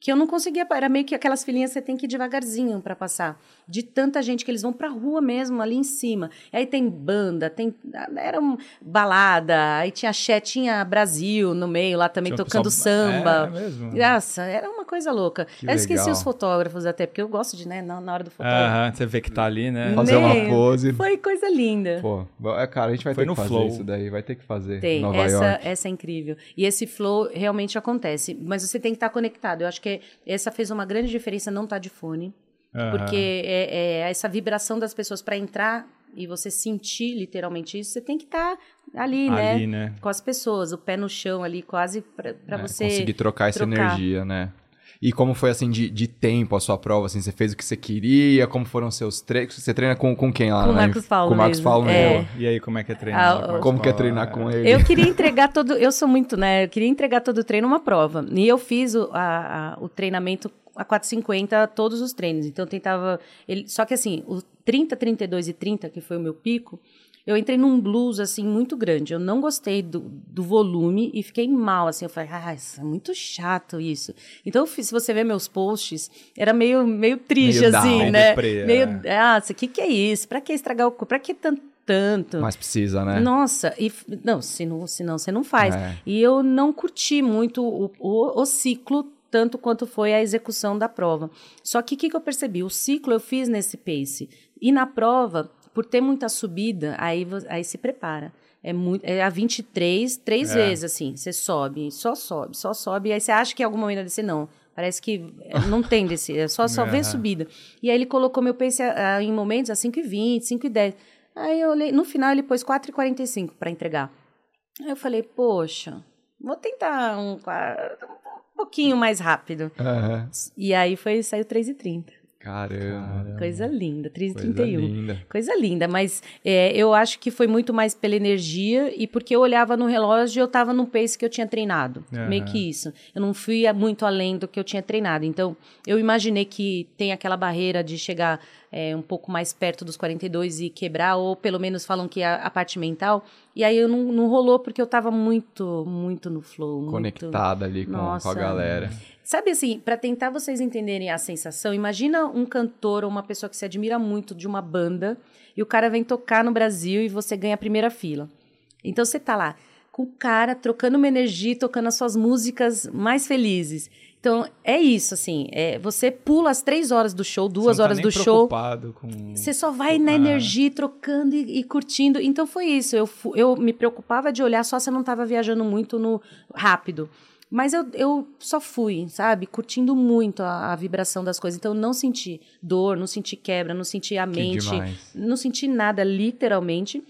que eu não conseguia. Era meio que aquelas filinhas que você tem que ir devagarzinho para passar. De tanta gente que eles vão pra rua mesmo, ali em cima. Aí tem banda, tem. Era um, balada, aí tinha axé, tinha Brasil no meio lá também Tinha tocando pessoal- samba. É mesmo? Nossa, era uma coisa louca. Que eu esqueci legal. os fotógrafos até, porque eu gosto de, né, na, na hora do fotógrafo. Aham, você vê que tá ali, né? Fazer uma pose. Foi coisa linda. Pô, é, cara, a gente vai Foi ter no que fazer flow. isso daí, vai ter que fazer Tem, em Nova essa, York. essa é incrível. E esse flow realmente acontece. Mas você tem que estar conectado. Eu acho que essa fez uma grande diferença não estar de fone. Aham. Porque é, é essa vibração das pessoas para entrar e você sentir literalmente isso, você tem que estar ali, né? Ali, né? Com as pessoas, o pé no chão ali, quase para É, você. Conseguir trocar essa trocar. energia, né? E como foi, assim, de, de tempo a sua prova? Assim, você fez o que você queria? Como foram seus treinos? Você treina com, com quem lá? Com o na- Marcos Paulo Com o Marcos mesmo. Paulo É. mesmo. E aí, como é que é Ah, treinar? o- com Como que é treinar com ele? Eu queria *laughs* entregar todo. Eu sou muito, né? Eu queria entregar todo o treino uma prova. E eu fiz o, a- a- o treinamento a 450, todos os treinos. Então eu tentava. Ele, só que assim, o 30, 32 e 30, que foi o meu pico, eu entrei num blues assim muito grande. Eu não gostei do, do volume e fiquei mal. Assim, eu falei, ah, isso é muito chato isso. Então, se você ver meus posts, era meio, meio triste, Meio assim, down, né? deprê, é. meio, ah, o que, que é isso? Pra que estragar o corpo? Pra que tanto? tanto? Mas precisa, né? Nossa, e não, se não, senão você não faz. É. E eu não curti muito o, o, o ciclo tanto quanto foi a execução da prova. Só que o que, que eu percebi? O ciclo eu fiz nesse pace. E na prova, por ter muita subida, aí, aí se prepara. É, muito, é a 23, três É. vezes, assim. Você sobe, só sobe, só sobe. E aí você acha que em algum momento vai descer. Não. Parece que é, não tem descer, é só, só vem Aham. *laughs* subida. E aí ele colocou meu pace a- a- em momentos a 5,20, 5,10. Aí eu olhei, no final ele pôs 4,45 para entregar. Aí eu falei, poxa, vou tentar um, um pouquinho mais rápido. Aham. E aí foi, saiu 3,30. Caramba. Coisa linda, Coisa 3,31. linda. Coisa linda, mas é, eu acho que foi muito mais pela energia e porque eu olhava no relógio e eu estava no pace que eu tinha treinado. Aham. Meio que isso. Eu não fui a- muito além do que eu tinha treinado. Então, eu imaginei que tem aquela barreira de chegar é, um pouco mais perto dos 42 e quebrar, ou pelo menos falam que é a, parte mental. E aí eu não, não rolou porque eu estava muito, muito no flow. muito- Conectada ali com, com Nossa. a galera. Sabe assim, para tentar vocês entenderem a sensação, imagina um cantor ou uma pessoa que se admira muito de uma banda e o cara vem tocar no Brasil e você ganha a primeira fila. Então você tá lá com o cara trocando uma energia, tocando as suas músicas mais felizes. Então é isso, assim, é, você pula as três horas do show, duas Você não tá horas nem do show. preocupado Com... Você só vai na Ah. energia, trocando e, e curtindo. Então foi isso. Eu, eu me preocupava de olhar só se eu não estava viajando muito no rápido. Mas eu, eu só fui, sabe? Curtindo muito a, a vibração das coisas. Então eu não senti dor, não senti quebra, não senti a Que mente. demais. Não senti nada, literalmente.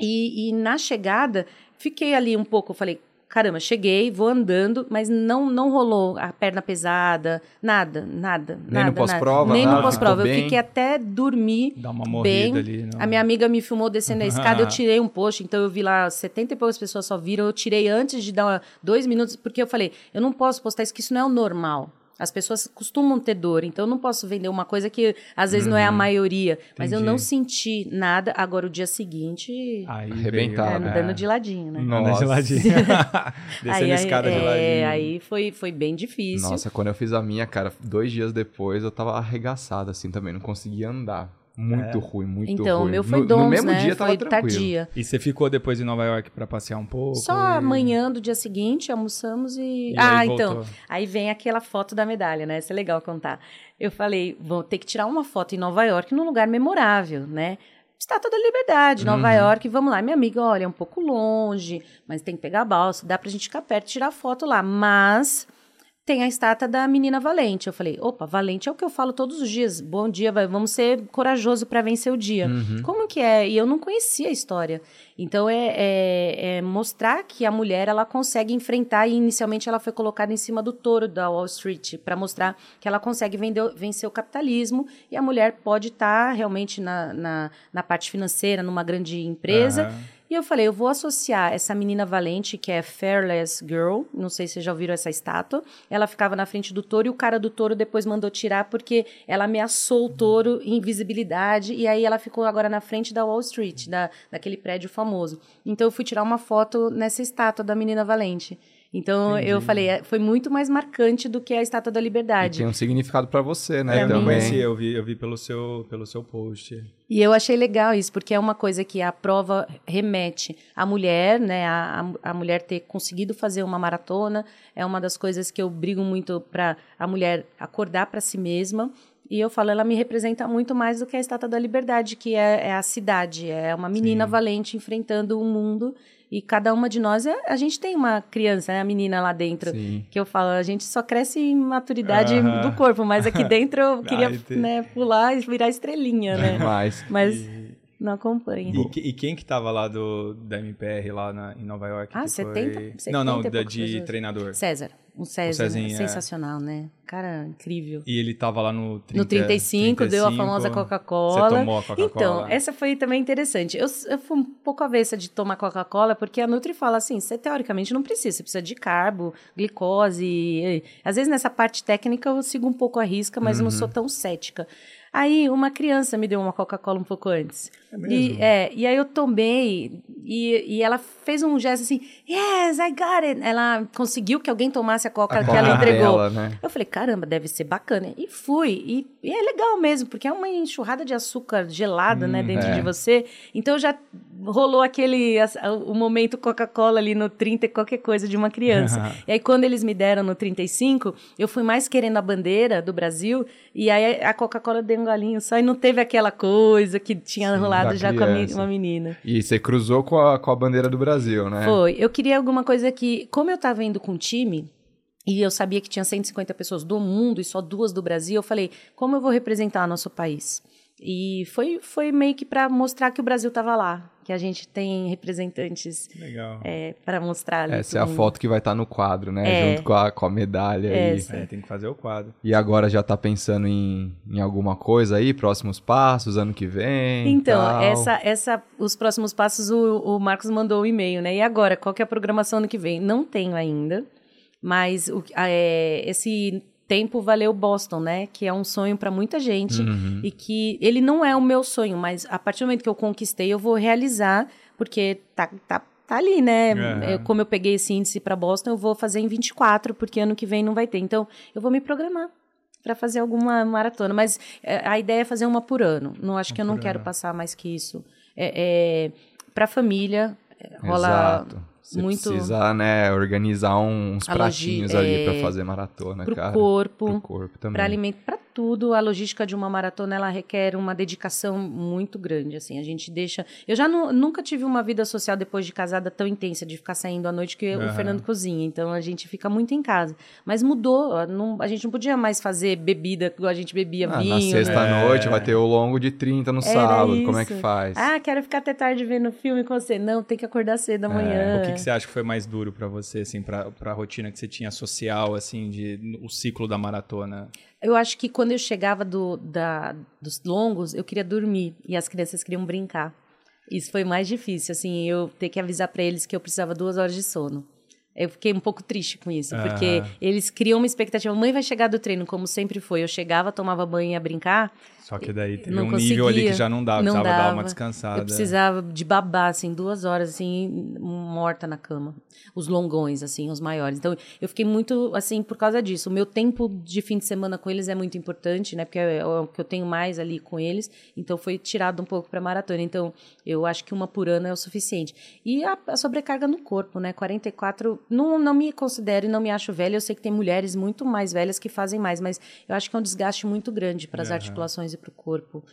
E, e na chegada, fiquei ali um pouco, eu falei, caramba, cheguei, vou andando, mas não não rolou a perna pesada, nada, nada. Nem no nada, pós-prova, nada. Nem nada, no pós-prova. Eu bem? fiquei até dormir Dá uma morrida bem. ali. Não. A minha amiga me filmou descendo a escada, eu *laughs* tirei um post, então eu vi lá 70 e poucas pessoas só viram, eu tirei antes de dar dois minutos, porque eu falei, eu não posso postar isso, que isso não é o normal. As pessoas costumam ter dor, então eu não posso vender uma coisa que às vezes não é a maioria. Mas eu Entendi. não senti nada. Agora, o dia seguinte, Aí Arrebentado. é, veio, dando é. de ladinho, né? Anda de Nossa. ladinho. *laughs* Descendo a escada de é, ladinho. aí foi, foi bem difícil. Nossa, quando eu fiz a minha, cara, dois dias depois eu tava arregaçado assim também, não conseguia andar. Muito ruim, muito então, ruim. o meu foi no, dons, no mesmo né? dia tava foi tranquilo. tardia. E você ficou depois em Nova York pra passear um pouco? Só e- amanhã do dia seguinte, almoçamos e. E ah, aí então. voltou. Aí vem aquela foto da medalha, né? Isso é legal contar. Eu falei, vou ter que tirar uma foto em Nova York num lugar memorável, né? Estátua da Liberdade, Nova Uhum. York, vamos lá. Minha amiga, olha, é um pouco longe, mas tem que pegar a balsa, dá pra gente ficar perto e tirar foto lá. Mas tem a estátua da menina valente. Eu falei, opa, valente é o que eu falo todos os dias. Bom dia, vai, vamos ser corajoso para vencer o dia. Uhum. Como que é? E eu não conhecia a história. Então é, é, é, mostrar que a mulher ela consegue enfrentar e inicialmente ela foi colocada em cima do touro da Wall Street para mostrar que ela consegue vender, vencer o capitalismo e a mulher pode estar tá realmente na, na, na, parte financeira numa grande empresa. Uhum e eu falei, eu vou associar essa menina valente, que é Fearless Girl, não sei se vocês já ouviram essa estátua. Ela ficava na frente do touro e o cara do touro depois mandou tirar porque ela ameaçou o touro em visibilidade e aí ela ficou agora na frente da Wall Street, da, daquele prédio famoso. Então eu fui tirar uma foto nessa estátua da menina valente. Então Entendi. eu falei, é, foi muito mais marcante do que a Estátua da Liberdade. E tem um significado para você, né? É, também. Sim, eu vi, eu vi pelo seu, pelo seu post. E eu achei legal isso, porque é uma coisa que a prova remete à mulher, né? A, a, a mulher ter conseguido fazer uma maratona é uma das coisas que eu brigo muito para a mulher acordar para si mesma. E eu falo, ela me representa muito mais do que a Estátua da Liberdade, que é, é a cidade, é uma menina Sim. valente enfrentando o mundo e cada uma de nós, é, a gente tem uma criança, né, a menina lá dentro, Sim. que eu falo, a gente só cresce em maturidade do corpo, mas aqui dentro eu *laughs* queria né, pular e virar estrelinha, né? *laughs* Mas, mas e... não acompanha. E, e, quem que tava lá do, da MPR lá na, em Nova York? Ah, 70, foi... 70? Não, não, da, de pessoas. treinador. César. Um César, é. sensacional, é. né? Cara, incrível. E ele tava lá no 30, No 35, 35 deu a famosa Coca-Cola. Você tomou a Coca-Cola? Então, essa foi também interessante. Eu, eu fui um pouco avessa de tomar Coca-Cola, porque a Nutri fala assim, você teoricamente não precisa, você precisa de carbo, glicose. E, às vezes nessa parte técnica eu sigo um pouco a risca, mas uhum. não sou tão cética. Aí uma criança me deu uma Coca-Cola um pouco antes. É mesmo? E, é, e aí eu tomei e, e ela fez um gesto assim, yes, I got it. Ela conseguiu que alguém tomasse a Coca a que ela entregou. Dela, né? Eu falei, caramba, deve ser bacana. E fui. E, e, é legal mesmo, porque é uma enxurrada de açúcar gelada, né, hum, né, dentro é. de você. Então já rolou aquele o momento Coca-Cola ali no 30 qualquer coisa de uma criança. *laughs* e aí quando eles me deram no 35, eu fui mais querendo a bandeira do Brasil e aí a Coca-Cola deu um só e não teve aquela coisa que tinha Sim, rolado já criança. com a, uma menina. E você cruzou com a, com a bandeira do Brasil, né? Foi. Eu queria alguma coisa que, como eu tava indo com o time, e eu sabia que tinha 150 pessoas do mundo e só duas do Brasil, eu falei, como eu vou representar nosso país? E foi, foi meio que para mostrar que o Brasil estava lá, que a gente tem representantes é, para mostrar. Ali Essa é a foto que vai estar tá no quadro, né? É. Junto com a, com a medalha. Essa. É, tem que fazer o quadro. E agora já está pensando em, em alguma coisa aí, próximos passos, ano que vem? Então, essa, essa, os próximos passos, o, o Marcos mandou o um e-mail, né? E agora, qual que é a programação ano que vem? Não tenho ainda, mas o, é, esse tempo valeu Boston, né? Que é um sonho para muita gente uhum. e que ele não é o meu sonho, mas a partir do momento que eu conquistei, eu vou realizar, porque tá, tá, tá ali, né? Uhum. Eu, como eu peguei esse índice para Boston, eu vou fazer em 24, porque ano que vem não vai ter. Então, eu vou me programar para fazer alguma maratona, mas é, a ideia é fazer uma por ano. Não acho que eu não quero passar mais que isso. É, é para família rola Exato você muito... precisa, né, organizar uns pratinhos ali é... para fazer maratona, pro cara. Corpo, pro corpo também. Para alimento, para tudo. A logística de uma maratona ela requer uma dedicação muito grande, assim. A gente deixa. Eu já nu... nunca tive uma vida social depois de casada tão intensa de ficar saindo à noite que uhum. o Fernando cozinha. Então a gente fica muito em casa. Mas mudou. Não... a gente não podia mais fazer bebida igual a gente bebia ah, vinho. Na sexta-noite né? vai ter o longo de 30 no Era sábado. Isso. Como é que faz? Ah, quero ficar até tarde vendo filme com você. Não, tem que acordar cedo amanhã. É. O que, que você acha que foi mais duro para você, assim, para a rotina que você tinha social, assim, de o ciclo da maratona? Eu acho que quando eu chegava do, da, dos longos, eu queria dormir e as crianças queriam brincar. Isso foi mais difícil, assim, eu ter que avisar para eles que eu precisava duas horas de sono. Eu fiquei um pouco triste com isso, porque eles criam uma expectativa. Mãe vai chegar do treino, como sempre foi. Eu chegava, tomava banho e ia brincar. Só que daí teve um nível ali que já não dava, não precisava dava. dar uma descansada. Eu precisava de babar, assim, duas horas, assim, morta na cama. Os longões, assim, os maiores. Então, eu fiquei muito, assim, por causa disso. O meu tempo de fim de semana com eles é muito importante, né? Porque é o que eu tenho mais ali com eles. Então, foi tirado um pouco para maratona. Então, eu acho que uma por ano é o suficiente. E a, a sobrecarga no corpo, né? 44, não, não me considero e não me acho velha. Eu sei que tem mulheres muito mais velhas que fazem mais, mas eu acho que é um desgaste muito grande para as uhum. articulações para o corpo.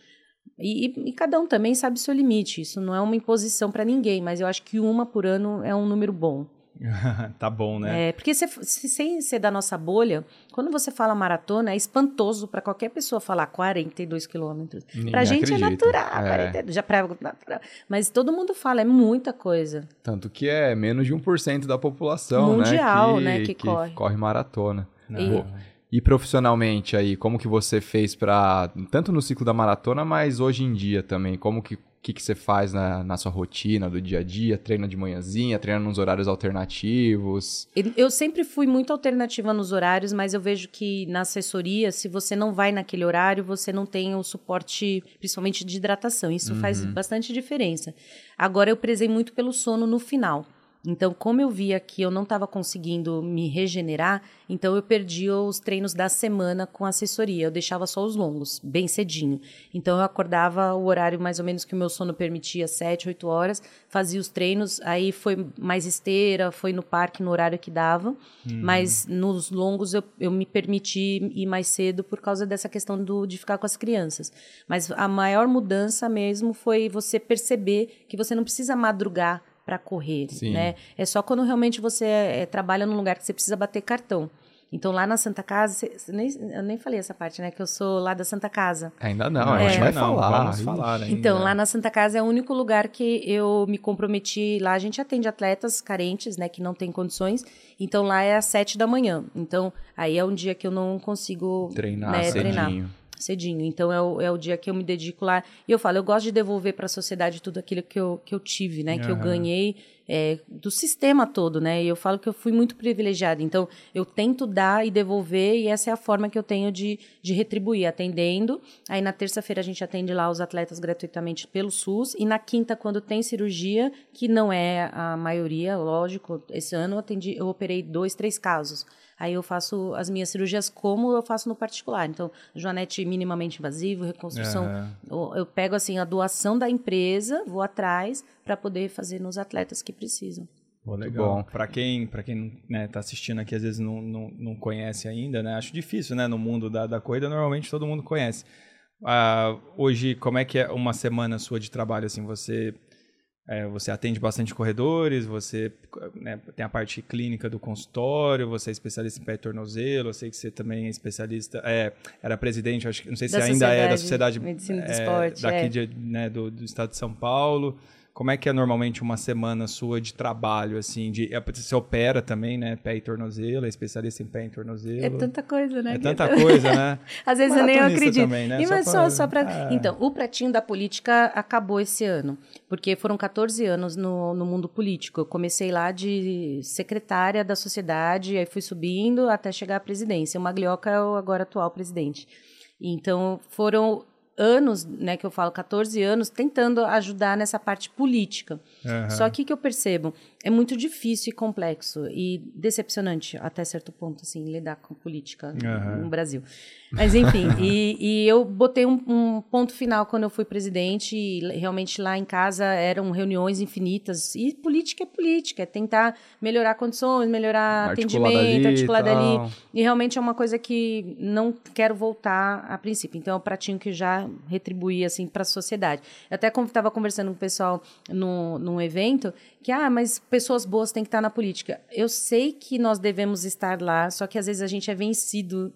E, e, e, cada um também sabe o seu limite. Isso não é uma imposição para ninguém, mas eu acho que uma por ano é um número bom. *laughs* tá bom, né? É, porque se, sem ser da nossa bolha, quando você fala maratona, é espantoso para qualquer pessoa falar 42 quilômetros. Pra gente acredita. é natural, É. 42, já pra, natural. Mas todo mundo fala, é muita coisa. Tanto que é menos de 1% da população, Mundial, né? né, que corre. maratona. Não. E- E profissionalmente aí, como que você fez pra... Tanto no ciclo da maratona, mas hoje em dia também, como que, que, que você faz na, na sua rotina do dia a dia? Treina de manhãzinha, treina nos horários alternativos? Eu- Eu sempre fui muito alternativa nos horários, mas eu vejo que na assessoria, se você não vai naquele horário, você não tem o suporte, principalmente de hidratação. Isso faz bastante diferença. Agora, eu prezei muito pelo sono no final. Então, como eu via que eu não estava conseguindo me regenerar, então eu perdi os treinos da semana com assessoria. Eu deixava só os longos, bem cedinho. Então, eu acordava o horário mais ou menos que o meu sono permitia, 7, 8 horas, fazia os treinos. Aí foi mais esteira, foi no parque no horário que dava. Mas nos longos eu, eu me permiti ir mais cedo por causa dessa questão do, de ficar com as crianças. Mas a maior mudança mesmo foi você perceber que você não precisa madrugar para correr, Sim. né? É só quando realmente você é, trabalha num lugar que você precisa bater cartão. Então lá na Santa Casa, você- você nem, eu nem falei essa parte, né? Que eu sou lá da Santa Casa. Ainda não, Não, a gente é. vai não, falar. Vamos falar ainda. Então, lá na Santa Casa é o único lugar que eu me comprometi. Lá a gente atende atletas carentes, né, que não têm condições. Então lá é às sete da manhã. Então aí é um dia que eu não consigo Treinar né, cedinho. treinar cedinho. Então é o, é o dia que eu me dedico lá. E eu falo, eu gosto de devolver para a sociedade tudo aquilo que eu, que eu tive, né? Que eu ganhei é, do sistema todo, né? E eu falo que eu fui muito privilegiada. Então eu tento dar e devolver e essa é a forma que eu tenho de, de retribuir, atendendo. Aí na terça-feira a gente atende lá os atletas gratuitamente pelo SUS. E na quinta, quando tem cirurgia, que não é a maioria, lógico, esse ano eu, atendi, eu operei dois, três casos. Aí eu faço as minhas cirurgias como eu faço no particular. Então, joanete minimamente invasivo, reconstrução. Eu, eu pego assim a doação da empresa, vou atrás para poder fazer nos atletas que precisam. Pô, legal. bom. Para quem, pra quem né, tá assistindo aqui, às vezes não, não, não conhece ainda, né? Acho difícil, né? No mundo da, da corrida, normalmente todo mundo conhece. Ah, hoje, como é que é uma semana sua de trabalho? Assim, você, é, você atende bastante corredores, você né, tem a parte clínica do consultório, você é especialista em pé e tornozelo, eu sei que você também é especialista, é, era presidente, acho que não sei se Da ainda é da Sociedade Sociedade de Medicina do é, Esporte, daqui é. de, né, do, do estado de São Paulo. Como é que é normalmente uma semana sua de trabalho, assim, de, é, você opera também, né, pé e tornozelo, é especialista em pé e tornozelo. É tanta coisa, né? É tanta coisa, né? *laughs* Às vezes eu nem acredito. também, né? E Só mas pra- só, só pra... É. Então, o pratinho da política acabou esse ano, porque foram 14 anos no, no mundo político. Eu comecei lá de secretária da sociedade, aí fui subindo até chegar à presidência. O Maglioca é o agora atual presidente. Então, foram anos, né, que eu falo 14 anos, tentando ajudar nessa parte política. Aham. Só que o que eu percebo é muito difícil e complexo e decepcionante até certo ponto, assim, lidar com política Aham. no Brasil. Mas enfim, *laughs* e, e eu botei um, um ponto final quando eu fui presidente e realmente lá em casa eram reuniões infinitas e política é política, é tentar melhorar condições, melhorar Articulada atendimento, ali e articulada tal. ali. E realmente é uma coisa que não quero voltar a princípio. Então é um pratinho que já retribuí assim para a sociedade. Eu até estava conversando com o pessoal no, num evento que, ah, mas pessoas boas têm que estar na política. Eu sei que nós devemos estar lá, só que às vezes a gente é vencido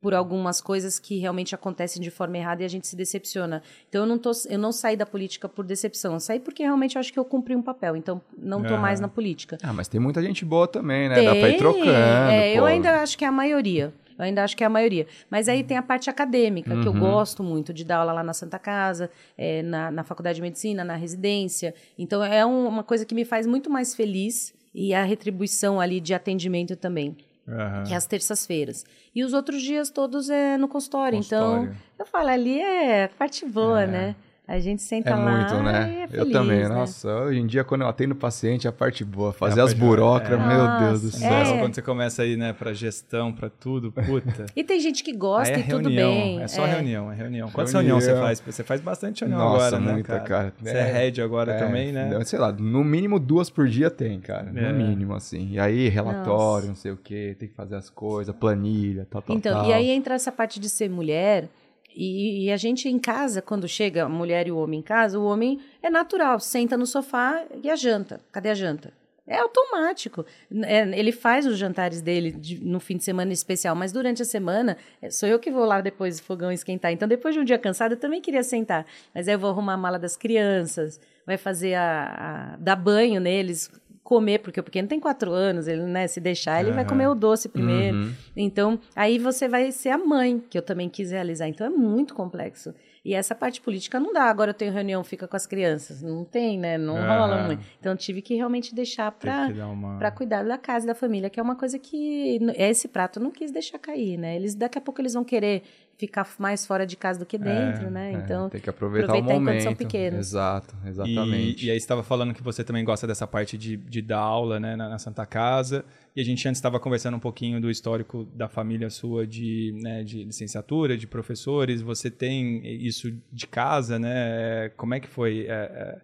por algumas coisas que realmente acontecem de forma errada e a gente se decepciona. Então eu não tô, eu não saí da política por decepção, eu saí porque realmente eu acho que eu cumpri um papel. Então não estou Aham. mais na política. Ah, mas tem muita gente boa também, né? Dá pra ir Tem, trocando. É, eu pô. ainda acho que é a maioria. Eu ainda acho que é a maioria. Mas aí tem a parte acadêmica, que eu Uhum. gosto muito de dar aula lá na Santa Casa, é, na, na Faculdade de Medicina, na residência. Então é um- uma coisa que me faz muito mais feliz e a retribuição ali de atendimento também, Aham. que é às terças-feiras. E os outros dias todos é no consultório. Então, Consultório. eu falo, ali é parte boa, né? A gente senta É lá muito, e né? é eu feliz, também, né? nossa, hoje em dia quando eu atendo paciente, é a parte boa, fazer a as burocras, é. meu Deus do Nossa, céu. Nossa, É. quando você começa aí, né, pra gestão, pra tudo, puta. E tem gente que gosta Aí é e tudo reunião, bem. É só é. reunião, é reunião. Quantas Reunião. reuniões você faz? Você faz bastante reunião Nossa, agora, né, muita, cara? cara. Você É. é head agora É, também, né? Sei lá, no mínimo duas por dia tem, cara. É. No mínimo, assim. E aí, relatório, não sei o quê, tem que fazer as coisas, planilha, tal, tal, Então, tal. e aí entra essa parte de ser mulher. E, e a gente em casa, quando chega a mulher e o homem em casa, o homem é natural, senta no sofá e a janta. Cadê a janta? É automático. É, ele faz os jantares dele de, no fim de semana especial, mas durante a semana é, sou eu que vou lá depois do fogão esquentar. Então, depois de um dia cansado, eu também queria sentar. Mas aí eu vou arrumar a mala das crianças, vai fazer a, a dar banho neles, comer, porque o pequeno tem quatro anos, ele, né, se deixar, ele uhum. vai comer o doce primeiro. Uhum. Então, aí você vai ser a mãe, que eu também quis realizar. Então, é muito complexo. E essa parte política não dá. Agora eu tenho reunião, fica com as crianças. Não tem, né? Não uhum. rola muito. Então tive que realmente deixar para uma... cuidar da casa, da família, que é uma coisa que esse prato não quis deixar cair, né? Eles daqui a pouco eles vão querer ficar mais fora de casa do que dentro, é, né? É, então, é, tem que aproveitar, aproveitar o momento. enquanto são pequenos. Exato, exatamente. E, e aí estava falando que você também gosta dessa parte de, de dar aula, né, na, na Santa Casa. E a gente antes estava conversando um pouquinho do histórico da família sua de, né, de licenciatura, de professores. Você tem isso de casa, né? Como é que foi? É, é,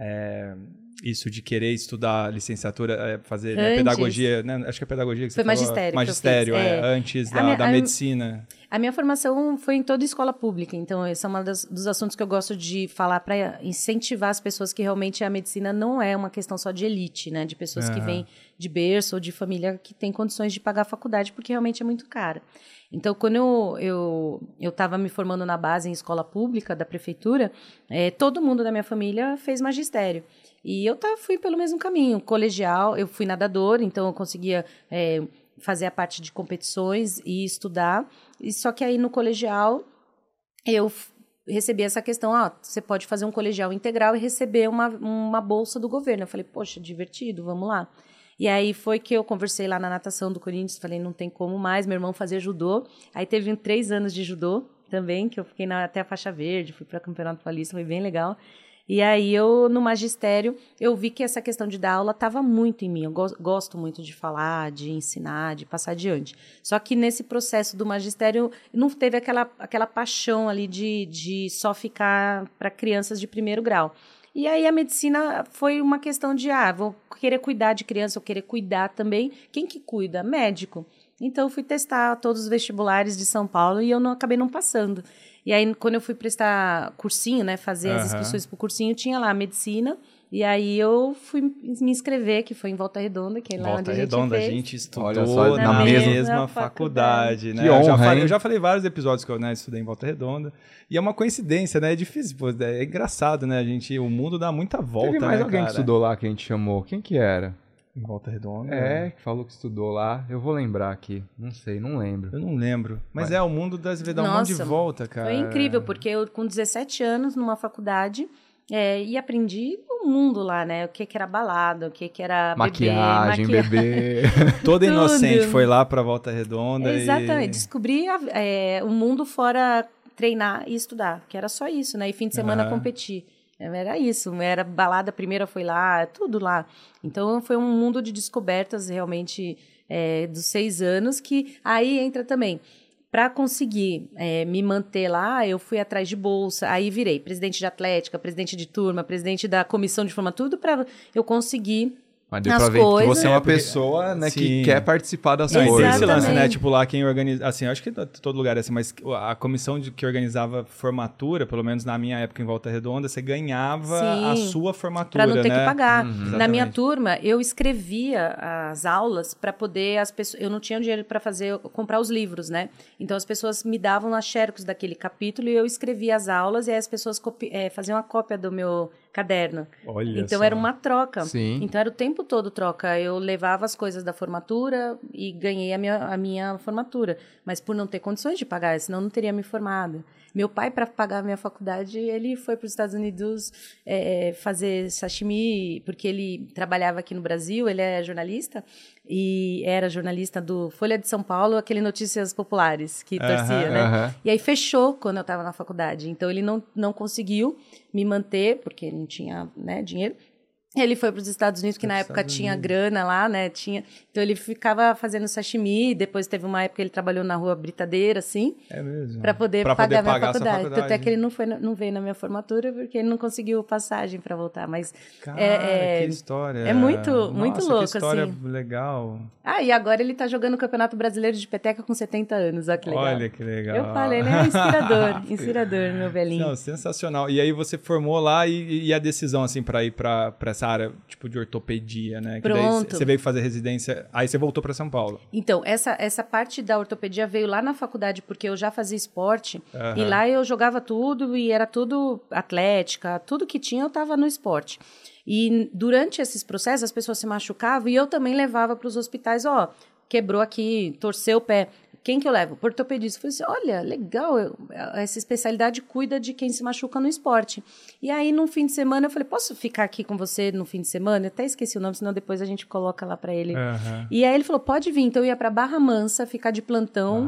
é isso de querer estudar licenciatura, é, fazer né, pedagogia, né? acho que é pedagogia que você foi falou. magistério. Magistério, é, é, antes da, minha, da medicina. A minha formação foi em toda escola pública, então esse é um dos assuntos que eu gosto de falar para incentivar as pessoas que realmente a medicina não é uma questão só de elite, né? De pessoas que vêm de berço ou de família que tem condições de pagar a faculdade, porque realmente é muito cara. Então, quando eu estava eu, eu me formando na base em escola pública da prefeitura, é, todo mundo da minha família fez magistério. E eu tá, fui pelo mesmo caminho. Colegial, eu fui nadador, então eu conseguia é, fazer a parte de competições e estudar. E só que aí no colegial eu recebi essa questão, ah, você pode fazer um colegial integral e receber uma, uma bolsa do governo. Eu falei, poxa, divertido, vamos lá. E aí foi que eu conversei lá na natação do Corinthians, falei, não tem como mais, meu irmão fazia judô. Aí teve três anos de judô também, que eu fiquei na, até a faixa verde, fui para o Campeonato Paulista, foi bem legal. E aí eu, no magistério, eu vi que essa questão de dar aula estava muito em mim. Eu go gosto muito de falar, de ensinar, de passar adiante. Só que nesse processo do magistério não teve aquela, aquela paixão ali de, de só ficar para crianças de primeiro grau. E aí a medicina foi uma questão de, ah, vou querer cuidar de criança, vou querer cuidar também. Quem que cuida? Médico. Então eu fui testar todos os vestibulares de São Paulo e eu não acabei não passando. E aí, quando eu fui prestar cursinho, né, fazer uhum. as inscrições pro cursinho, tinha lá medicina. E aí eu fui me inscrever, que foi em Volta Redonda, que é lá Volta onde Redonda, a gente, a gente estudou só, na, na, mesma, mesma faculdade, faculdade, né? Que honra, eu, já falei, eu já falei vários episódios que eu né, estudei em Volta Redonda. E é uma coincidência, né? É difícil, pô, é engraçado, né? A gente, o mundo dá muita volta, Teve mais né, alguém cara? que estudou lá que a gente chamou. Quem que era? Em Volta Redonda. É, que falou que estudou lá. Eu vou lembrar aqui. Não sei, não lembro. Eu não lembro. Mas, é, o mundo das dá um monte de volta, cara. Foi incrível, porque eu, com 17 anos, numa faculdade, é, e aprendi o mundo lá, né? O que, que era balada, o que, que era maquiagem, bebê. bebê. *laughs* Toda inocente foi lá pra Volta Redonda. Exatamente. E... Descobri o é, um mundo fora treinar e estudar, que era só isso, né? E fim de semana uhum. competir. Era isso, era balada, primeira foi lá, tudo lá. Então foi um mundo de descobertas realmente é, dos seis anos, que aí entra também. Para conseguir é, me manter lá, eu fui atrás de bolsa, aí virei presidente de atlética, presidente de turma, presidente da comissão de forma, tudo para eu conseguir mas deu pra ver coisas. que você é uma pessoa, né, que quer participar das não, coisas. Esse lance, né? Tipo, lá quem organiza. Assim, acho que todo lugar é assim, mas a comissão de, que organizava formatura, pelo menos na minha época em Volta Redonda, você ganhava Sim, a sua formatura. Pra não ter né? que pagar. Uhum. Na minha turma, eu escrevia as aulas para poder as pessoas. Eu não tinha dinheiro para fazer, comprar os livros, né? Então as pessoas me davam as xerox daquele capítulo e eu escrevia as aulas e aí as pessoas é, faziam a cópia do meu caderno. Olha então só. era uma troca. Sim. Então era o tempo todo troca. Eu levava as coisas da formatura e ganhei a minha, a minha formatura. Mas por não ter condições de pagar, senão não teria me formado. Meu pai, para pagar a minha faculdade, ele foi para os Estados Unidos é, fazer sashimi, porque ele trabalhava aqui no Brasil, ele é jornalista, e era jornalista do Folha de São Paulo, aquele Notícias Populares que torcia, né? E aí fechou quando eu estava na faculdade. Então ele não, não conseguiu me manter, porque não tinha né, dinheiro. Ele foi para os Estados Unidos, que na época Estados tinha Unidos. grana lá, né? Tinha. Então ele ficava fazendo sashimi. Depois teve uma época que ele trabalhou na rua Britadeira, assim. É mesmo. Para poder pra pagar poder minha faculdade. faculdade. Até que ele não, foi, não veio na minha formatura porque ele não conseguiu passagem para voltar. Mas. Cara, é, é, que história. É muito, Nossa, muito louco, que história assim. legal. Ah, e agora ele tá jogando o Campeonato Brasileiro de Peteca com 70 anos. Olha que legal. Olha que legal. Eu falei, ele é inspirador. *laughs* inspirador, meu velhinho. Não, sensacional. E aí você formou lá e, e a decisão, assim, para ir para área, tipo, de ortopedia, né? Que daí Pronto. Você veio fazer residência, aí você voltou pra São Paulo. Então, essa, essa parte da ortopedia veio lá na faculdade, porque eu já fazia esporte. Aham. E lá eu jogava tudo e era tudo atlética, tudo que tinha eu tava no esporte. E durante esses processos as pessoas se machucavam e eu também levava para os hospitais, ó, quebrou aqui, torceu o pé. Quem que eu levo? O Ortopedista. Eu falei assim, olha, legal, eu- essa especialidade cuida de quem se machuca no esporte. E aí, num fim de semana, eu falei, posso ficar aqui com você no fim de semana? Eu até esqueci o nome, senão depois a gente coloca lá para ele. Aham. E aí ele falou, pode vir. Então eu ia para Barra Mansa, ficar de plantão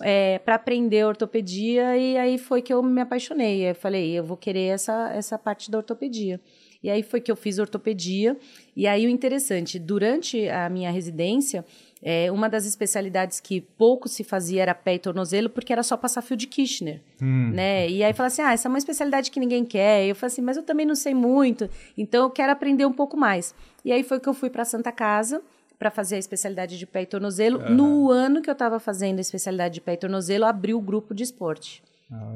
é, para aprender ortopedia e aí foi que eu me apaixonei. Eu falei, eu vou querer essa, essa parte da ortopedia. E aí foi que eu fiz ortopedia. E aí o interessante, durante a minha residência, é, uma das especialidades que pouco se fazia era pé e tornozelo, porque era só passar fio de Kirchner, né? E aí fala assim, ah, essa é uma especialidade que ninguém quer. Eu falei assim, mas eu também não sei muito, então eu quero aprender um pouco mais. E aí foi que eu fui para Santa Casa, para fazer a especialidade de pé e tornozelo. No ano que eu estava fazendo a especialidade de pé e tornozelo, abriu o grupo de esporte.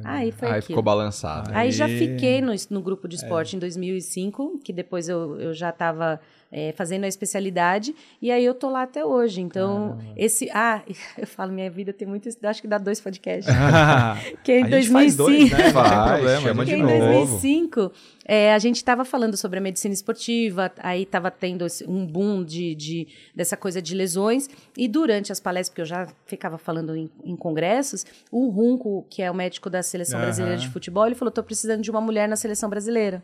Aí foi Aí aquilo. ficou balançado. Aí já Aí- fiquei no, no grupo de esporte em 2005, que depois eu, eu já estava fazendo a especialidade, e aí eu tô lá até hoje. Então, esse. Ah, *laughs* eu falo, minha vida tem muito. Acho que dá dois podcasts. *laughs* que em a gente faz 2005. dois, né? Não tem Vai, problema. chama a Porque gente em de novo. 2005, é, a gente estava falando sobre a medicina esportiva, aí estava tendo esse- um boom de, de- dessa coisa de lesões, e durante as palestras, porque eu já ficava falando em, em congressos, o Runco, que é o médico da Seleção Aham. Brasileira de Futebol, ele falou, estou precisando de uma mulher na Seleção Brasileira.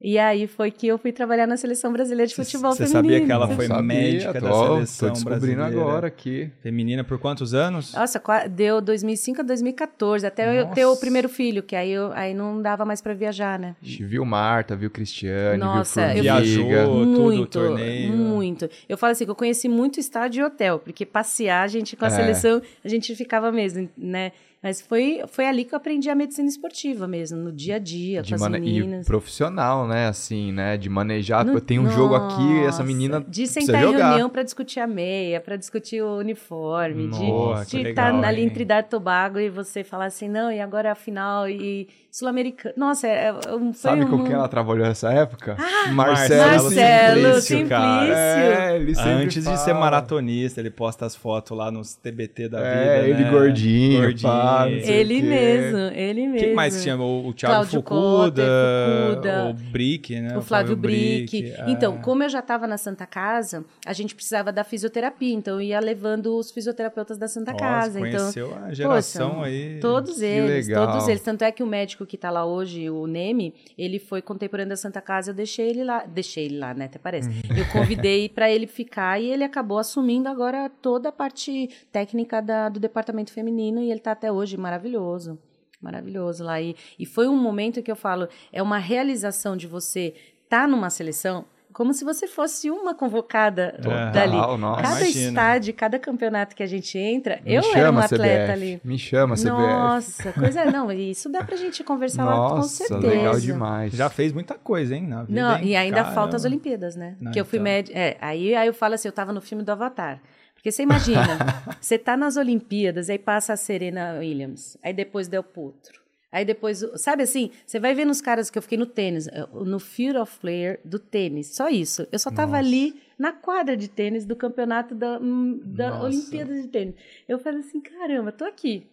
E aí foi que eu fui trabalhar na Seleção Brasileira de Futebol Você Feminino. sabia que ela foi sabia, médica da tô- seleção Tô descobrindo brasileira agora aqui. feminina por quantos anos? Nossa, deu 2005 a 2014, até eu Nossa. ter o primeiro filho, que aí, eu, aí não dava mais para viajar, né? A gente viu Marta, viu Cristiane, Nossa, viu eu Formiga. Viajou. tudo, muito, torneio. muito. Eu falo assim que eu conheci muito estádio e hotel, porque passear a gente com a É. seleção, a gente ficava mesmo, né? Mas foi, foi ali que eu aprendi a medicina esportiva mesmo, no dia a dia, De com as mane- E meninas. profissional, né? Assim, né? De manejar. No- tem um jogo aqui e essa Nossa, menina De sentar em jogar. reunião para discutir a meia, para discutir o uniforme, Nossa, de estar legal, ali hein? em Trinidad e Tobago e você falar assim, não, e agora é a final e sul-americano. Nossa, é, é um, Sabe um... com quem ela trabalhou nessa época? Marcelo Marcelo Simplício, Simplício. cara. É, ele sempre Antes de ser fala. maratonista, ele posta as fotos lá nos TBT da É, vida, ele né? gordinho, Gordinho. pá, Ele mesmo, ele mesmo. Quem mais tinha? O, o Thiago Fucuda, o Brick, né? O Flávio Brick. é. Então, como eu já estava na Santa Casa, a gente precisava da fisioterapia. Então, eu ia levando os fisioterapeutas da Santa Nossa, Casa. Então, conheceu a geração poxa, aí. Todos eles, legal. todos eles. Tanto é que o médico que está lá hoje, o Neme, ele foi contemporâneo da Santa Casa, eu deixei ele lá. Deixei ele lá, né? Até parece. Uhum. Eu convidei para ele ficar e ele acabou assumindo agora toda a parte técnica da- do departamento feminino e ele está até hoje maravilhoso. Maravilhoso lá. E, e foi um momento que eu falo, é uma realização de você estar numa seleção como se você fosse uma convocada Total, dali. nossa. Cada Imagina. estádio, cada campeonato que a gente entra, Me eu era uma atleta CBF. ali. Me chama, CBF. Nossa, coisa não, isso dá pra gente conversar lá com Nossa, certeza. legal demais. Já fez muita coisa, hein? Na vida, Não, hein? e ainda Caramba. falta as Olimpíadas, né? Não, que eu fui então. médica. É, aí, aí eu falo assim, eu tava no filme do Avatar. Porque você imagina, *laughs* você tá nas Olimpíadas, aí passa a Serena Williams, aí depois Del Potro. Aí depois, sabe assim, você vai ver nos caras que eu fiquei no tênis, eh, no Fear of Player do tênis, só isso. Eu só tava ali na quadra de tênis do campeonato da, hum, da Nossa. Olimpíada de tênis. Eu falei assim, caramba, tô aqui.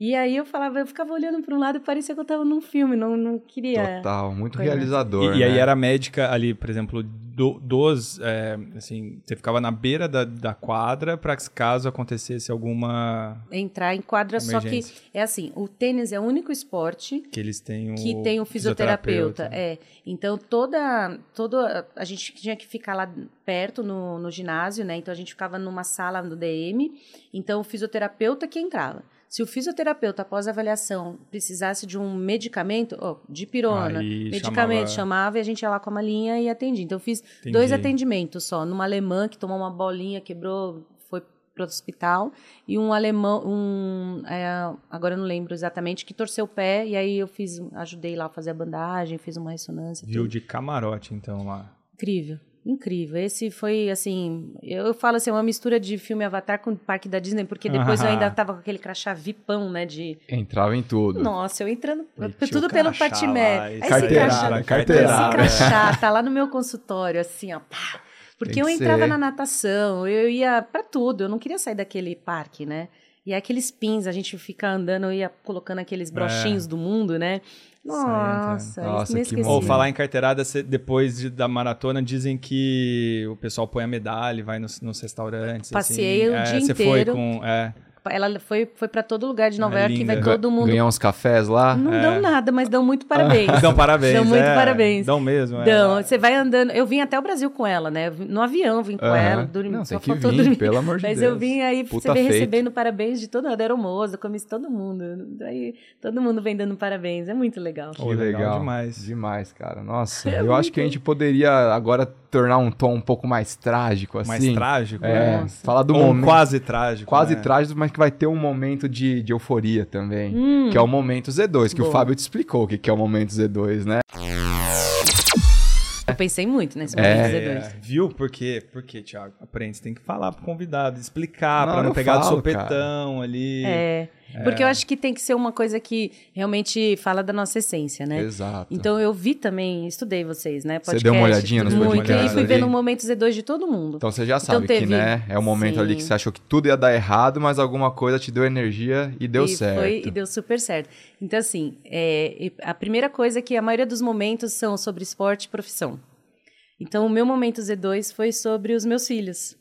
E aí eu falava, eu ficava olhando para um lado e parecia que eu tava num filme, não, não queria. Total, muito né? realizador. E, e aí né? era médica ali, por exemplo, do- dos. é, assim, você ficava na beira da, da quadra para caso acontecesse alguma. entrar em quadra, só que é assim, o tênis é o único esporte Que eles têm um. que tem um fisioterapeuta, é. Então toda toda a gente tinha que ficar lá perto no, no ginásio, né? Então a gente ficava numa sala no DM, então o fisioterapeuta que entrava. Se o fisioterapeuta após a avaliação precisasse de um medicamento, ó, de pirona, Aí medicamento, chamava- chamava e a gente ia lá com a malinha e atendia. Então eu fiz dois Entendi. atendimentos só, numa alemã que tomou uma bolinha, quebrou, foi para o hospital e um alemão, um é, agora eu não lembro exatamente, que torceu o pé e aí eu fiz, ajudei lá a fazer a bandagem, fiz uma ressonância. Viu tudo. de camarote, então, lá. Incrível. Incrível. Esse foi, assim, eu, eu falo assim, uma mistura de filme Avatar com o Parque da Disney, porque depois eu ainda *laughs* tava com aquele crachá vipão, né, de... Entrava em tudo. Nossa, eu entrando, Metia tudo pelo Patimé. lá esse carteirada, crachá, carteirada. esse crachá tá lá no meu consultório, assim, ó, pá. Porque eu entrava ser. na natação, eu ia pra tudo, eu não queria sair daquele parque, né? E aqueles pins, a gente fica andando, eu ia colocando aqueles brochinhos do mundo, né? Nossa, Nossa, que. Ou falar em carteirada, depois de- da maratona, dizem que o pessoal põe a medalha, e vai nos, nos restaurantes. Passei assim. o É, dia Você foi inteiro. com. É, Ela foi, foi para todo lugar de Nova É York e linda. vai todo mundo. Ganhar uns cafés lá. Não dão nada, mas dão muito parabéns. *laughs* dão parabéns. Dão muito é, parabéns. Dão mesmo. é. Dão. Você vai andando. Eu vim até o Brasil com ela, né? No avião vim com ela. Dormi, Não, só tem que faltou vir, dormir. pelo amor de Mas Deus. eu vim aí, Puta você vem feito. recebendo parabéns de todo mundo. Era almoço, eu comi todo mundo. Aí todo mundo vem dando parabéns. É muito legal. Que legal legal. demais. Demais, cara. Nossa, É eu acho que a gente poderia agora tornar um tom um pouco mais trágico, assim. Mais trágico. É, né? Falar do Ou um momento. quase trágico. Quase né? trágico, mas que vai ter um momento de, de euforia também. Que é o momento Z2, que o Boa. Fábio te explicou o que que é o momento Z2, né? Eu pensei muito nesse É. momento É, Z2. viu? Por quê? Por quê, Thiago? Aprende, você tem que falar pro convidado, explicar, Não, pra não pegar falo, do sopetão ali. É. Porque eu acho que tem que ser uma coisa que realmente fala da nossa essência, né? Exato. Então eu vi também, estudei vocês, né? Você deu uma olhadinha nos muito, podcasts E fui vendo o momento Z2 de todo mundo. Então você já sabe que, teve- né, é o momento ali que Sim. você achou que tudo ia dar errado, mas alguma coisa te deu energia e deu e certo. Foi, e deu super certo. Então, assim, é, a primeira coisa é que a maioria dos momentos são sobre esporte e profissão. Então, o meu momento Z2 foi sobre os meus filhos.